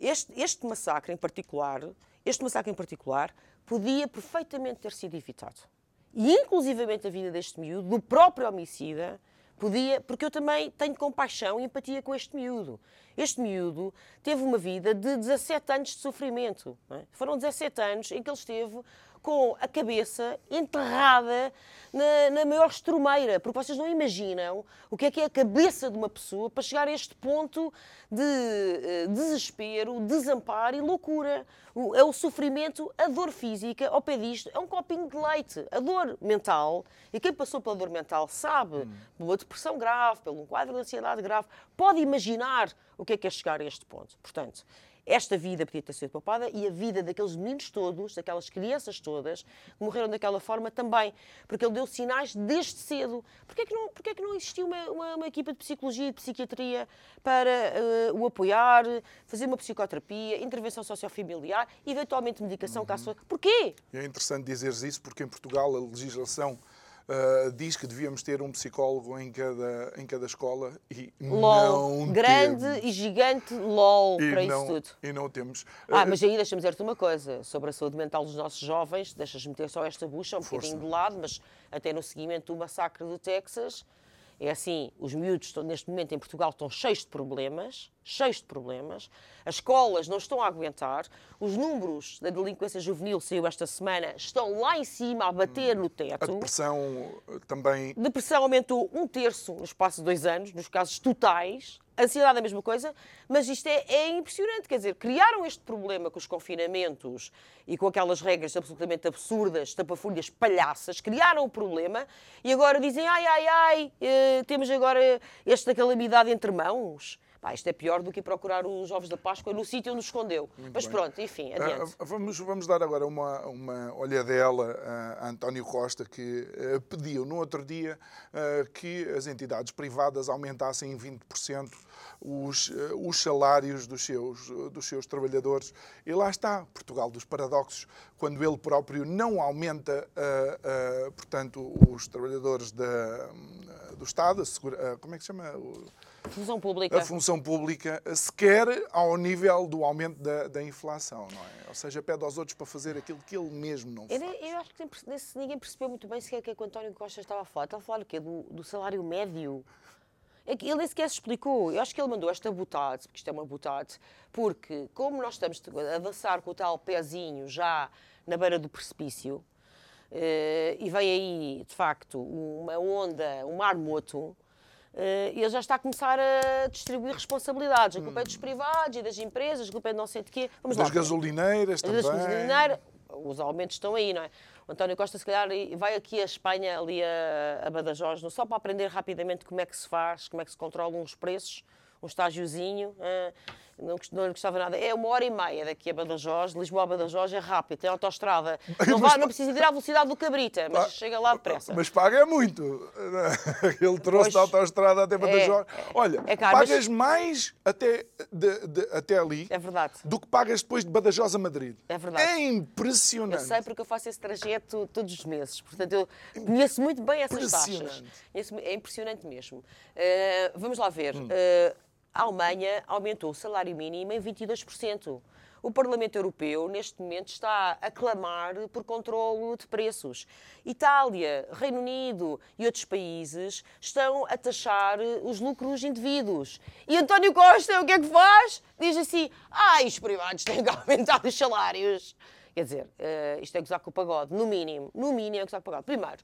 Speaker 2: este, este massacre em particular, este massacre em particular, podia perfeitamente ter sido evitado. E, inclusivamente, a vida deste miúdo, do próprio homicida, podia, porque eu também tenho compaixão e empatia com este miúdo. Este miúdo teve uma vida de 17 anos de sofrimento. é? Foram 17 anos em que ele esteve com a cabeça enterrada na, na maior estrumeira, porque vocês não imaginam o que é que é a cabeça de uma pessoa para chegar a este ponto de eh, desespero, desamparo e loucura. O- é o sofrimento, a dor física, ao pé disto, é um copinho de leite. A dor mental, e quem passou pela dor mental sabe, por uma depressão grave, por um quadro de ansiedade grave, pode imaginar o que é que é chegar a este ponto. Portanto, esta vida podia ter sido poupada e a vida daqueles meninos todos, daquelas crianças todas, que morreram daquela forma também, porque ele deu sinais desde cedo. Porquê é que não, porquê é que não existiu uma, uma, uma equipa de psicologia e de psiquiatria para eh, o apoiar, fazer uma psicoterapia, intervenção sociofamiliar, eventualmente medicação, caso fosse? Porquê?
Speaker 1: É interessante dizeres isso porque em Portugal a legislação uh, diz que devíamos ter um psicólogo em cada, em cada escola e
Speaker 2: LOL.
Speaker 1: não
Speaker 2: Grande
Speaker 1: temos.
Speaker 2: e gigante LOL
Speaker 1: E
Speaker 2: para
Speaker 1: não,
Speaker 2: isso tudo.
Speaker 1: E não temos.
Speaker 2: Ah,
Speaker 1: Uh,
Speaker 2: mas aí deixa-me dizer-te uma coisa sobre a saúde mental dos nossos jovens. Deixas-me meter só esta bucha um
Speaker 1: Força.
Speaker 2: bocadinho de lado, mas até no seguimento do massacre do Texas. É assim, os miúdos estão, neste momento em Portugal estão cheios de problemas, cheios de problemas. As escolas não estão a aguentar. Os números da delinquência juvenil, saiu esta semana, estão lá em cima a bater no
Speaker 1: a
Speaker 2: teto.
Speaker 1: depressão uh, também.
Speaker 2: Depressão aumentou um terço no espaço de dois anos, nos casos totais. Ansiedade é a mesma coisa, mas isto é, é impressionante. Quer dizer, criaram este problema com os confinamentos e com aquelas regras absolutamente absurdas, tapafúrias palhaças, criaram o problema e agora dizem: ai, ai, ai, eh, temos agora esta calamidade entre mãos. Pá, isto é pior do que procurar os ovos da Páscoa no sítio onde os escondeu. mas
Speaker 1: bem.
Speaker 2: pronto, enfim, adiante.
Speaker 1: Ah, vamos, vamos dar agora uma, uma olhadela a António Costa, que ah, pediu no outro dia ah, que as entidades privadas aumentassem em 20% os, ah, os salários dos seus, dos seus trabalhadores. E lá está, Portugal dos paradoxos, quando ele próprio não aumenta, ah, ah, portanto, os trabalhadores da, do Estado, a segura- ah, como é que se chama? O-
Speaker 2: Função pública.
Speaker 1: a função pública sequer ao nível do aumento da, da inflação, não é? Ou seja, pede aos outros para fazer aquilo que ele mesmo não
Speaker 2: Eu,
Speaker 1: faz.
Speaker 2: eu acho que ninguém percebeu muito bem sequer o que é que o António Costa estava a falar. Estava a falar do quê? Do, do salário médio. É ele nem sequer se explicou. Eu acho que ele mandou esta butade, porque isto é uma butade, porque como nós estamos a dançar com o tal pezinho já na beira do precipício, eh, e vem aí, de facto, uma onda, um mar eh, ele já está a começar a distribuir responsabilidades. A culpa é dos privados e das empresas, a culpa é de não sei de quê. Vamos
Speaker 1: Das
Speaker 2: lá.
Speaker 1: gasolineiras
Speaker 2: Das
Speaker 1: também.
Speaker 2: gasolineiras, os aumentos estão aí, não é? O António Costa, se calhar, vai aqui a Espanha, ali a, a Badajoz, não só para aprender rapidamente como é que se faz, como é que se controlam os preços, um estágiozinho, ah, não, não lhe gostava nada. É uma hora e meia daqui a Badajoz, Lisboa a Badajoz é rápido, tem autoestrada. Não, vai, não precisa ir à velocidade do Cabrita, mas
Speaker 1: Ah,
Speaker 2: chega lá depressa.
Speaker 1: Mas paga muito. Ele trouxe
Speaker 2: Pois.
Speaker 1: da autoestrada até Badajoz.
Speaker 2: É, é.
Speaker 1: Olha,
Speaker 2: É caro,
Speaker 1: pagas
Speaker 2: mas-
Speaker 1: mais até, de- de- até ali
Speaker 2: É verdade.
Speaker 1: do que pagas depois de Badajoz a Madrid.
Speaker 2: É verdade.
Speaker 1: É
Speaker 2: Eu
Speaker 1: impressionante.
Speaker 2: sei porque eu faço esse trajeto todos os meses. Portanto, eu conheço muito bem essas taxas. É impressionante mesmo. Uh, vamos lá ver.
Speaker 1: Hum.
Speaker 2: Uh, a Alemanha aumentou o salário mínimo em 22%. O Parlamento Europeu, neste momento, está a clamar por controlo de preços. Itália, Reino Unido e outros países estão a taxar os lucros indevidos. E António Costa, o que é que faz? Diz assim: ah, os privados têm que aumentar os salários. Quer dizer, eh, isto é gozar com o pagode, no mínimo. No mínimo é gozar com o pagode. Primeiro,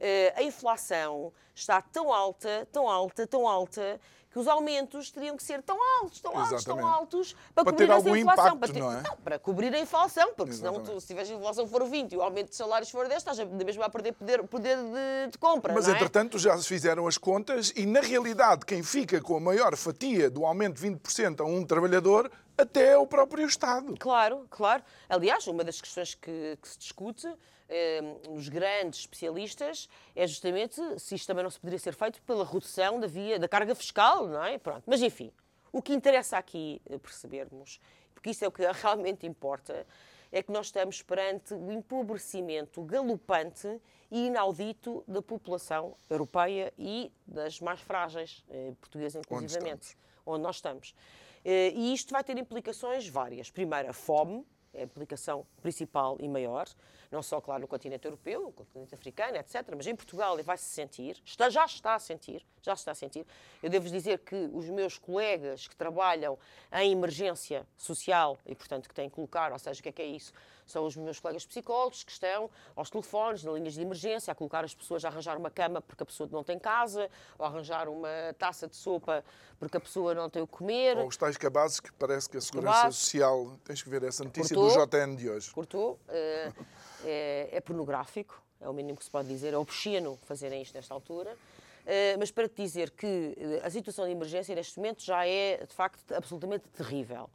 Speaker 2: eh, a inflação está tão alta, tão alta, tão alta, que os aumentos teriam que ser tão altos, tão altos, tão
Speaker 1: Exatamente.
Speaker 2: altos, para,
Speaker 1: Para
Speaker 2: cobrir essa inflação.
Speaker 1: impacto,
Speaker 2: para, ter-
Speaker 1: não é?
Speaker 2: para cobrir a inflação, porque senão,
Speaker 1: Exatamente.
Speaker 2: tu, se tiveres a inflação for 20 e o aumento de salários for 10, estás mesma a perder poder, poder de, de compra.
Speaker 1: Mas,
Speaker 2: não é?
Speaker 1: entretanto, já se fizeram as contas e, na realidade, quem fica com a maior fatia do aumento de 20% a um trabalhador até o próprio Estado.
Speaker 2: Claro, claro. Aliás, uma das questões que, que se discute eh, nos grandes especialistas é justamente se isto também não se poderia ser feito pela redução da via da carga fiscal, não é? Pronto. Mas enfim, o que interessa aqui eh, percebermos, porque isso é o que realmente importa, é que nós estamos perante o empobrecimento galopante e inaudito da população europeia e das mais frágeis, eh, portuguesa inclusivamente onde nós estamos. Eh, E isto vai ter implicações várias. Primeiro, a fome, é a implicação principal e maior, não só, claro, no continente europeu, no continente africano, etc., mas em Portugal vai-se sentir, está, já está a sentir, já se está a sentir. Eu devo dizer que os meus colegas que trabalham em emergência social e, portanto, que têm que colocar, ou seja, o que é que é isso? São os meus colegas psicólogos que estão aos telefones, nas linhas de emergência, a colocar as pessoas a arranjar uma cama porque a pessoa não tem casa, ou a arranjar uma taça de sopa porque a pessoa não tem o que comer.
Speaker 1: Ou os tais cabazes que parece que a Segurança
Speaker 2: cabazes.
Speaker 1: Social, tens que ver essa notícia
Speaker 2: Cortou.
Speaker 1: do JN de hoje.
Speaker 2: Cortou. eh, é, é pornográfico, é o mínimo que se pode dizer, é obsceno fazerem isto nesta altura. Eh, mas para te dizer que a situação de emergência neste momento já é, de facto, absolutamente terrível.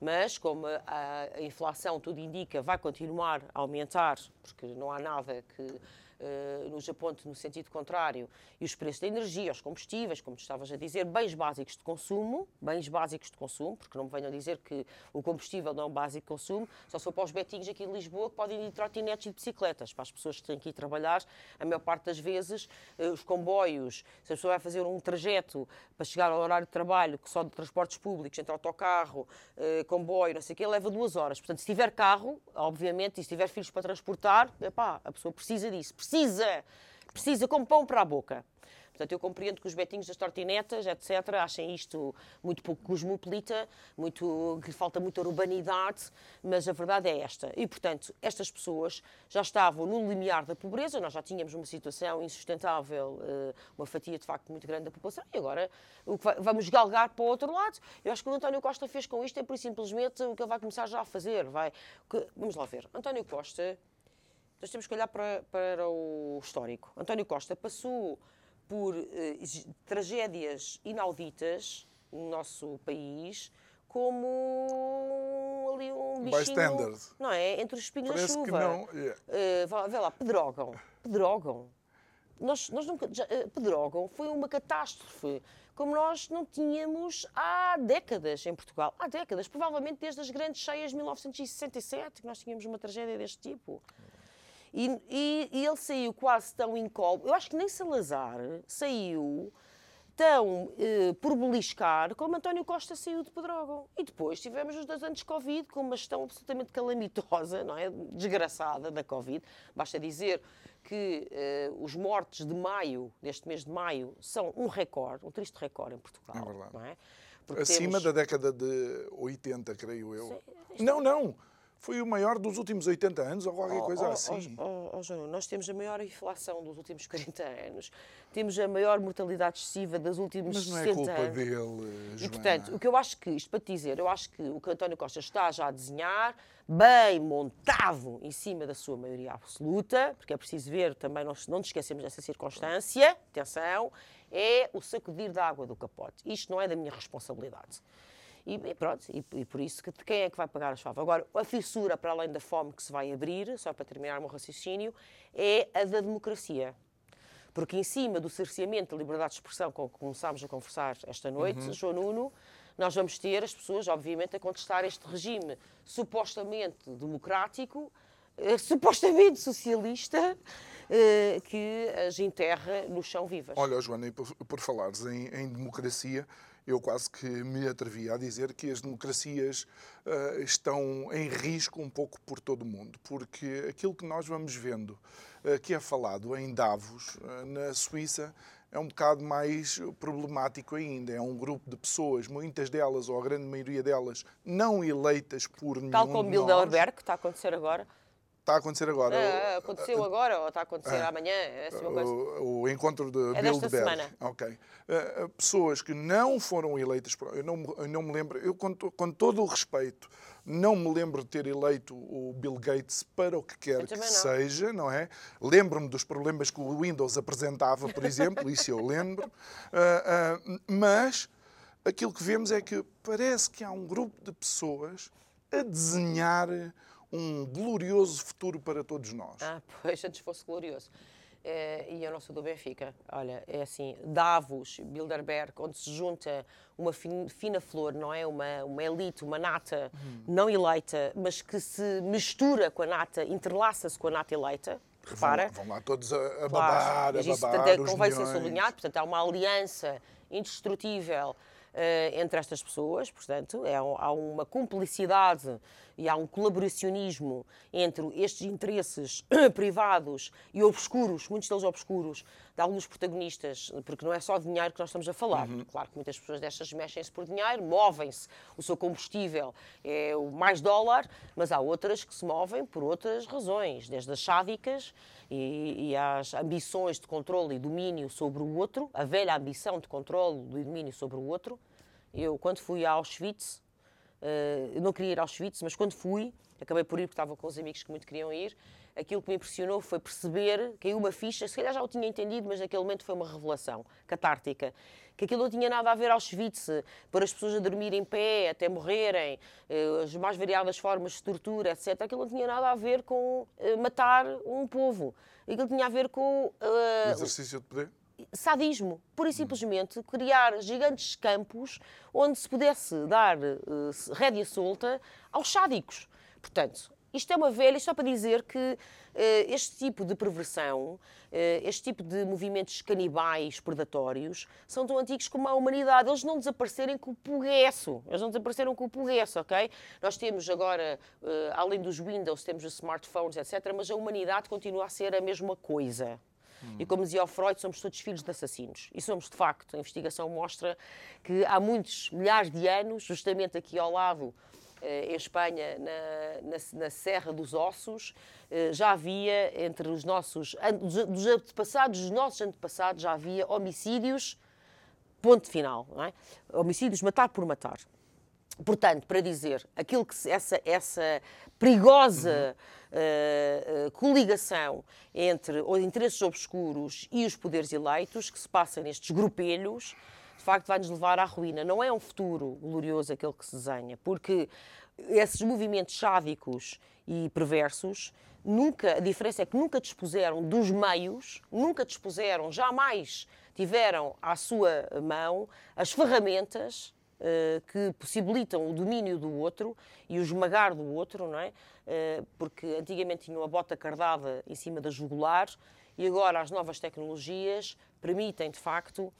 Speaker 2: Mas, como a, inflação tudo indica vai continuar a aumentar, porque não há nada que uh, nos aponte no sentido contrário, e os preços da energia, os combustíveis, como tu estavas a dizer, bens básicos de consumo, bens básicos de consumo, porque não me venham dizer que o combustível não é um básico de consumo, só se for para os betinhos aqui em Lisboa que podem ir de trotinetes e de bicicletas, para as pessoas que têm que ir trabalhar, a maior parte das vezes, uh, os comboios, se a pessoa vai fazer um trajeto para chegar ao horário de trabalho, que só de transportes públicos, entre autocarro, uh, comboio, não sei o quê, leva duas horas. Portanto, se tiver carro, obviamente, e se tiver filhos para transportar, epá, a pessoa precisa disso. Precisa! Precisa como pão para a boca. Portanto, eu compreendo que os betinhos das tortinetas, etc., achem isto muito pouco cosmopolita, muito, que falta muita urbanidade, mas a verdade é esta. E, portanto, estas pessoas já estavam no limiar da pobreza, nós já tínhamos uma situação insustentável, eh, uma fatia de facto muito grande da população, e agora vamos galgar para o outro lado. Eu acho que o António Costa fez com isto é por simplesmente o que ele vai começar já a fazer. Vai. Vamos lá ver. António Costa, nós temos que olhar para, para o histórico. António Costa passou por eh, tragédias inauditas no nosso país, como ali um bichinho, não é? Entre os espinhos Parece da chuva. Que não. Yeah. Uh, vê lá, pedrogam. Pedrogam. Nós, nós nunca, já, uh, pedrogam foi uma catástrofe, como nós não tínhamos há décadas em Portugal. Há décadas, provavelmente desde as grandes cheias de 1967, que nós tínhamos uma tragédia deste tipo. E, e, e ele saiu quase tão incólume. Eu acho que nem Salazar saiu tão eh, por beliscar como António Costa saiu de Pedrógão. E depois tivemos os dois anos de Covid com uma gestão absolutamente calamitosa, não é? Desgraçada da Covid. Basta dizer que eh, os mortes de maio, deste mês de maio, são um recorde, um triste recorde em Portugal. É verdade. É?
Speaker 1: Acima temos... da década de 80, creio eu. Sim, não, não foi o maior dos últimos 80 anos ou qualquer oh, coisa oh, assim.
Speaker 2: Oh, oh, João, nós temos a maior inflação dos últimos 40 anos, temos a maior mortalidade excessiva dos últimos Mas não é culpa anos.
Speaker 1: dele, Joana.
Speaker 2: E, portanto, o que eu acho que, isto para te dizer, eu acho que o que António Costa está já a desenhar, bem montado em cima da sua maioria absoluta, porque é preciso ver também, nós não nos esquecemos dessa circunstância, atenção, é o sacudir da água do capote. Isto não é da minha responsabilidade. E, e pronto, e, e, por isso, que, quem é que vai pagar as favas? Agora, a fissura, para além da fome que se vai abrir, só para terminar o meu raciocínio, é a da democracia. Porque em cima do cerceamento da liberdade de expressão, com que começámos a conversar esta noite, uhum. João Nuno, nós vamos ter as pessoas, obviamente, a contestar este regime supostamente democrático, eh, supostamente socialista, eh, que as enterra no chão vivas.
Speaker 1: Olha, Joana, e por, por falares em, em democracia, eu quase que me atrevi a dizer que as democracias uh, estão em risco um pouco por todo o mundo, porque aquilo que nós vamos vendo uh, que é falado em Davos, uh, na Suíça, é um bocado mais problemático ainda. É um grupo de pessoas, muitas delas, ou a grande maioria delas, não eleitas por nenhum
Speaker 2: Tal como Bilderberg, que está a acontecer agora
Speaker 1: está a acontecer agora.
Speaker 2: É, aconteceu agora ou está a acontecer é, amanhã? É
Speaker 1: assim o, o, encontro de é Bilderberg.
Speaker 2: semana.
Speaker 1: Ok. Uh, pessoas que não foram eleitas, eu não, eu não me lembro, eu com, com, todo o respeito, não me lembro de ter eleito o Bill Gates para o que quer que não. seja, não é? Lembro-me dos problemas que o Windows apresentava, por exemplo, isso eu lembro. Uh, uh, mas aquilo que vemos é que parece que há um grupo de pessoas a desenhar um glorioso futuro para todos nós.
Speaker 2: Ah, pois, antes fosse glorioso. É, e eu não sou do Benfica. Olha, é assim, Davos, Bilderberg, onde se junta uma fina flor, não é? Uma, uma elite, uma nata hum. não eleita, mas que se mistura com a nata, entrelaça-se com a nata eleita. Repara.
Speaker 1: Vão, vão lá todos a, a babar, claro, a babar,
Speaker 2: portanto, é, convém ser sublinhado. Portanto, há uma aliança indestrutível entre estas pessoas, portanto, é, há uma cumplicidade e há um colaboracionismo entre estes interesses privados e obscuros, muitos deles obscuros, de alguns protagonistas, porque não é só dinheiro que nós estamos a falar. Uhum. Claro que muitas pessoas destas mexem-se por dinheiro, movem-se, o seu combustível é o mais dólar, mas há outras que se movem por outras razões, desde as sádicas e, e às ambições de controle e domínio sobre o outro, a velha ambição de controle e domínio sobre o outro. Eu, quando fui a Auschwitz, uh, não queria ir a Auschwitz, mas quando fui, acabei por ir porque estava com os amigos que muito queriam ir. Aquilo que me impressionou foi perceber, caiu uma ficha, se calhar já o tinha entendido, mas naquele momento foi uma revelação catártica. Que aquilo não tinha nada a ver Auschwitz, para as pessoas a dormir em pé, até morrerem, eh, as mais variadas formas de tortura, etc. Aquilo não tinha nada a ver com eh, matar um povo. Aquilo tinha a ver com.
Speaker 1: Uh, exercício de poder?
Speaker 2: Sadismo. Pura e simplesmente criar gigantes campos onde se pudesse dar uh, rédea solta aos sádicos. Portanto, isto é uma velha, só para dizer que uh, este tipo de perversão, uh, este tipo de movimentos canibais, predatórios, são tão antigos como a humanidade. Eles não desaparecerem com o pugueço. Eles não desapareceram com o pugueço, ok? Nós temos agora, uh, além dos Windows, temos os smartphones, etc., mas a humanidade continua a ser a mesma coisa. E como dizia o Freud, somos todos filhos de assassinos. E somos, de facto. A investigação mostra que há muitos milhares de anos, justamente aqui ao lado, eh, em Espanha, na, na, na, Serra dos Ossos, eh, já havia entre os nossos, dos antepassados, os nossos antepassados, já havia homicídios, ponto final, é? Homicídios, matar por matar. Portanto, para dizer, aquilo que essa, essa perigosa uh, uh, coligação entre os interesses obscuros e os poderes eleitos que se passa nestes grupelhos, de facto vai-nos levar à ruína. Não é um futuro glorioso aquele que se desenha, porque esses movimentos sádicos e perversos nunca, a diferença é que nunca dispuseram dos meios, nunca dispuseram, jamais tiveram à sua mão as ferramentas que possibilitam o domínio do outro e o esmagar do outro, não é? Uh, porque antigamente tinham a bota cardada em cima da jugular e agora as novas tecnologias permitem, de facto,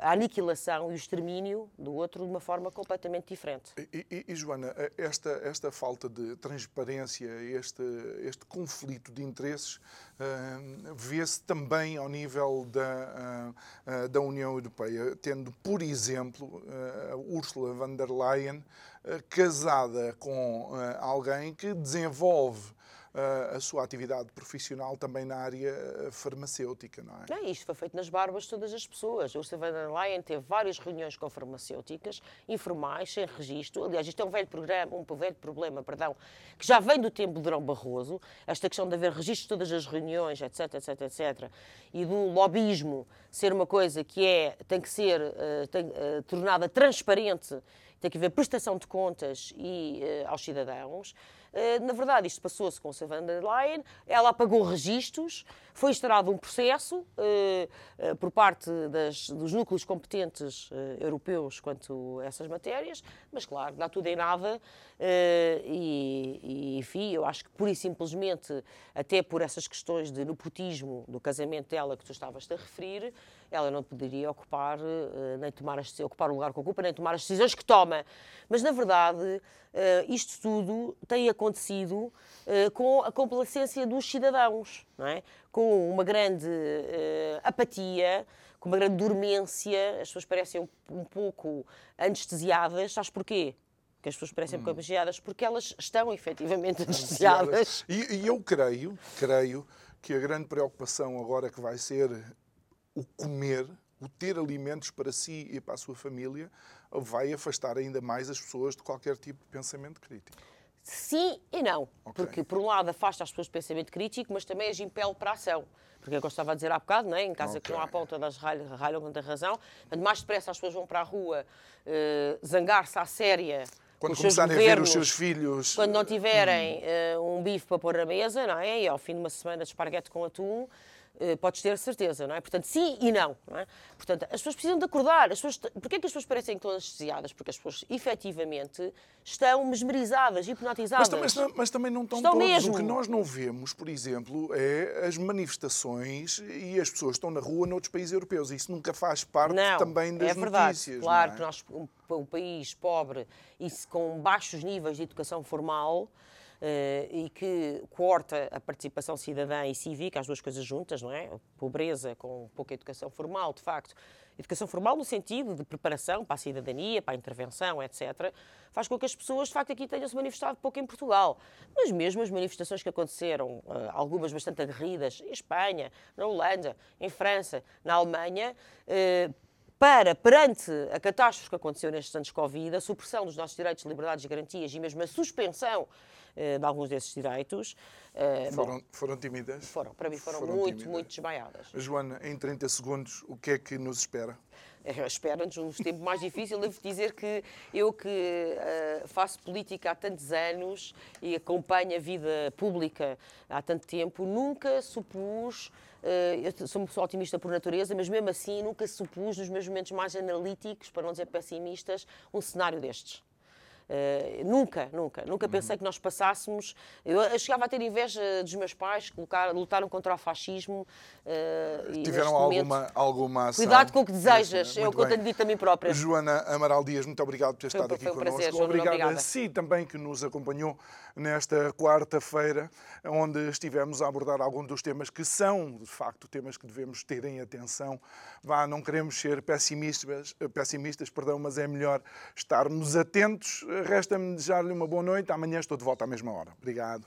Speaker 2: a aniquilação e o extermínio do outro de uma forma completamente diferente.
Speaker 1: E, e, e Joana, esta, esta falta de transparência, este, este conflito de interesses, uh, vê-se também ao nível da, uh, da União Europeia, tendo, por exemplo, uh, Ursula von der Leyen casada com alguém que desenvolve a sua atividade profissional também na área eh, farmacêutica, não é?
Speaker 2: Não, isto foi feito nas barbas de todas as pessoas. O der Leyen teve várias reuniões com farmacêuticas, informais, sem registro. Aliás, isto é um velho, programa, um velho problema, perdão, que já vem do tempo de Durão Barroso, esta questão de haver registro de todas as reuniões, etc, etc, etc, e do lobismo ser uma coisa que é, tem que ser uh, tem, uh, tornada transparente, tem que haver prestação de contas e, uh, aos cidadãos. Eh, na verdade, isto passou-se com a van der Leyen, ela apagou registros, foi instaurado um processo eh, eh, por parte das, dos núcleos competentes europeus quanto a essas matérias, mas claro, dá tudo em nada e, e, enfim, eu acho que pura e simplesmente, até por essas questões de nepotismo do casamento dela que tu estavas a referir, ela não poderia ocupar, nem tomar as, ocupar o lugar que ocupa, nem tomar as decisões que toma. Mas, na verdade, isto tudo tem acontecido uh, com a complacência dos cidadãos, não é? com uma grande uh, apatia, com uma grande dormência, as pessoas parecem um, um pouco anestesiadas. Sabes porquê? que as pessoas parecem um pouco hum. anestesiadas porque elas estão efetivamente anestesiadas.
Speaker 1: E, e, eu creio, creio que a grande preocupação agora que vai ser o comer, o ter alimentos para si e para a sua família, vai afastar ainda mais as pessoas de qualquer tipo de pensamento crítico.
Speaker 2: Sim e não. Okay. Porque, por um lado, afasta as pessoas do pensamento crítico, mas também as impele para a ação. Porque é eu gostava de dizer há bocado, não é? em casa okay. que não há ponta, das ralham quando tem razão. Quanto mais depressa as pessoas vão para a rua uh, zangar-se à séria
Speaker 1: quando começarem governos, a ver os seus filhos.
Speaker 2: Quando não tiverem uh, um bife para pôr na mesa, não é? E ao fim de uma semana de esparguete com atum, Uh, podes ter certeza, não é? Portanto, sim e não, não é? Portanto, as pessoas precisam de acordar. As pessoas, porquê é que as pessoas parecem todas anestesiadas? Porque as pessoas, efetivamente, estão mesmerizadas, hipnotizadas.
Speaker 1: Mas, mas, mas também não estão, estão todos. Mesmo. O que nós não vemos, por exemplo, é as manifestações e as pessoas estão na rua noutros países europeus. Isso nunca faz parte
Speaker 2: não,
Speaker 1: também das
Speaker 2: é verdade.
Speaker 1: notícias.
Speaker 2: Claro
Speaker 1: é?
Speaker 2: que nós, um, um país pobre e com baixos níveis de educação formal, e que corta a participação cidadã e cívica, as duas coisas juntas, não é? Pobreza com pouca educação formal, de facto. Educação formal no sentido de preparação para a cidadania, para a intervenção, etc., faz com que as pessoas, de facto, aqui tenham-se manifestado pouco em Portugal. Mas mesmo as manifestações que aconteceram, uh, algumas bastante aguerridas, em Espanha, na Holanda, em França, na Alemanha, uh, para, perante a catástrofe que aconteceu nestes anos Covid, a supressão dos nossos direitos, liberdades e garantias e mesmo a suspensão eh, de alguns desses direitos.
Speaker 1: Eh, foram, bom, foram tímidas?
Speaker 2: Foram, para mim foram, foram muito, tímidas. muito desmaiadas.
Speaker 1: Joana, em 30 segundos, o que é que nos espera?
Speaker 2: Espera-nos um tempo mais difícil. Devo dizer que eu que uh, faço política há tantos anos e acompanho a vida pública há tanto tempo, nunca supus eu sou uma pessoa otimista por natureza, mas mesmo assim nunca supus nos meus momentos mais analíticos, para não dizer pessimistas, um cenário destes. Uh, nunca, nunca, nunca uhum. pensei que nós passássemos. Eu, eu, chegava a ter inveja dos meus pais que lutaram, lutaram contra o fascismo.
Speaker 1: Uh, Tiveram alguma, momento, alguma ação?
Speaker 2: Cuidado com o que desejas, é o que eu tenho dito a mim própria.
Speaker 1: Joana Amaral Dias, muito obrigado por ter estado aqui
Speaker 2: um
Speaker 1: connosco.
Speaker 2: Prazer,
Speaker 1: obrigado a si também que nos acompanhou nesta quarta-feira, onde estivemos a abordar alguns dos temas que são, de facto, temas que devemos ter em atenção. Vá, não queremos ser pessimistas, pessimistas perdão, mas é melhor estarmos atentos Resta-me desejar-lhe uma boa noite. Amanhã estou de volta à mesma hora. Obrigado.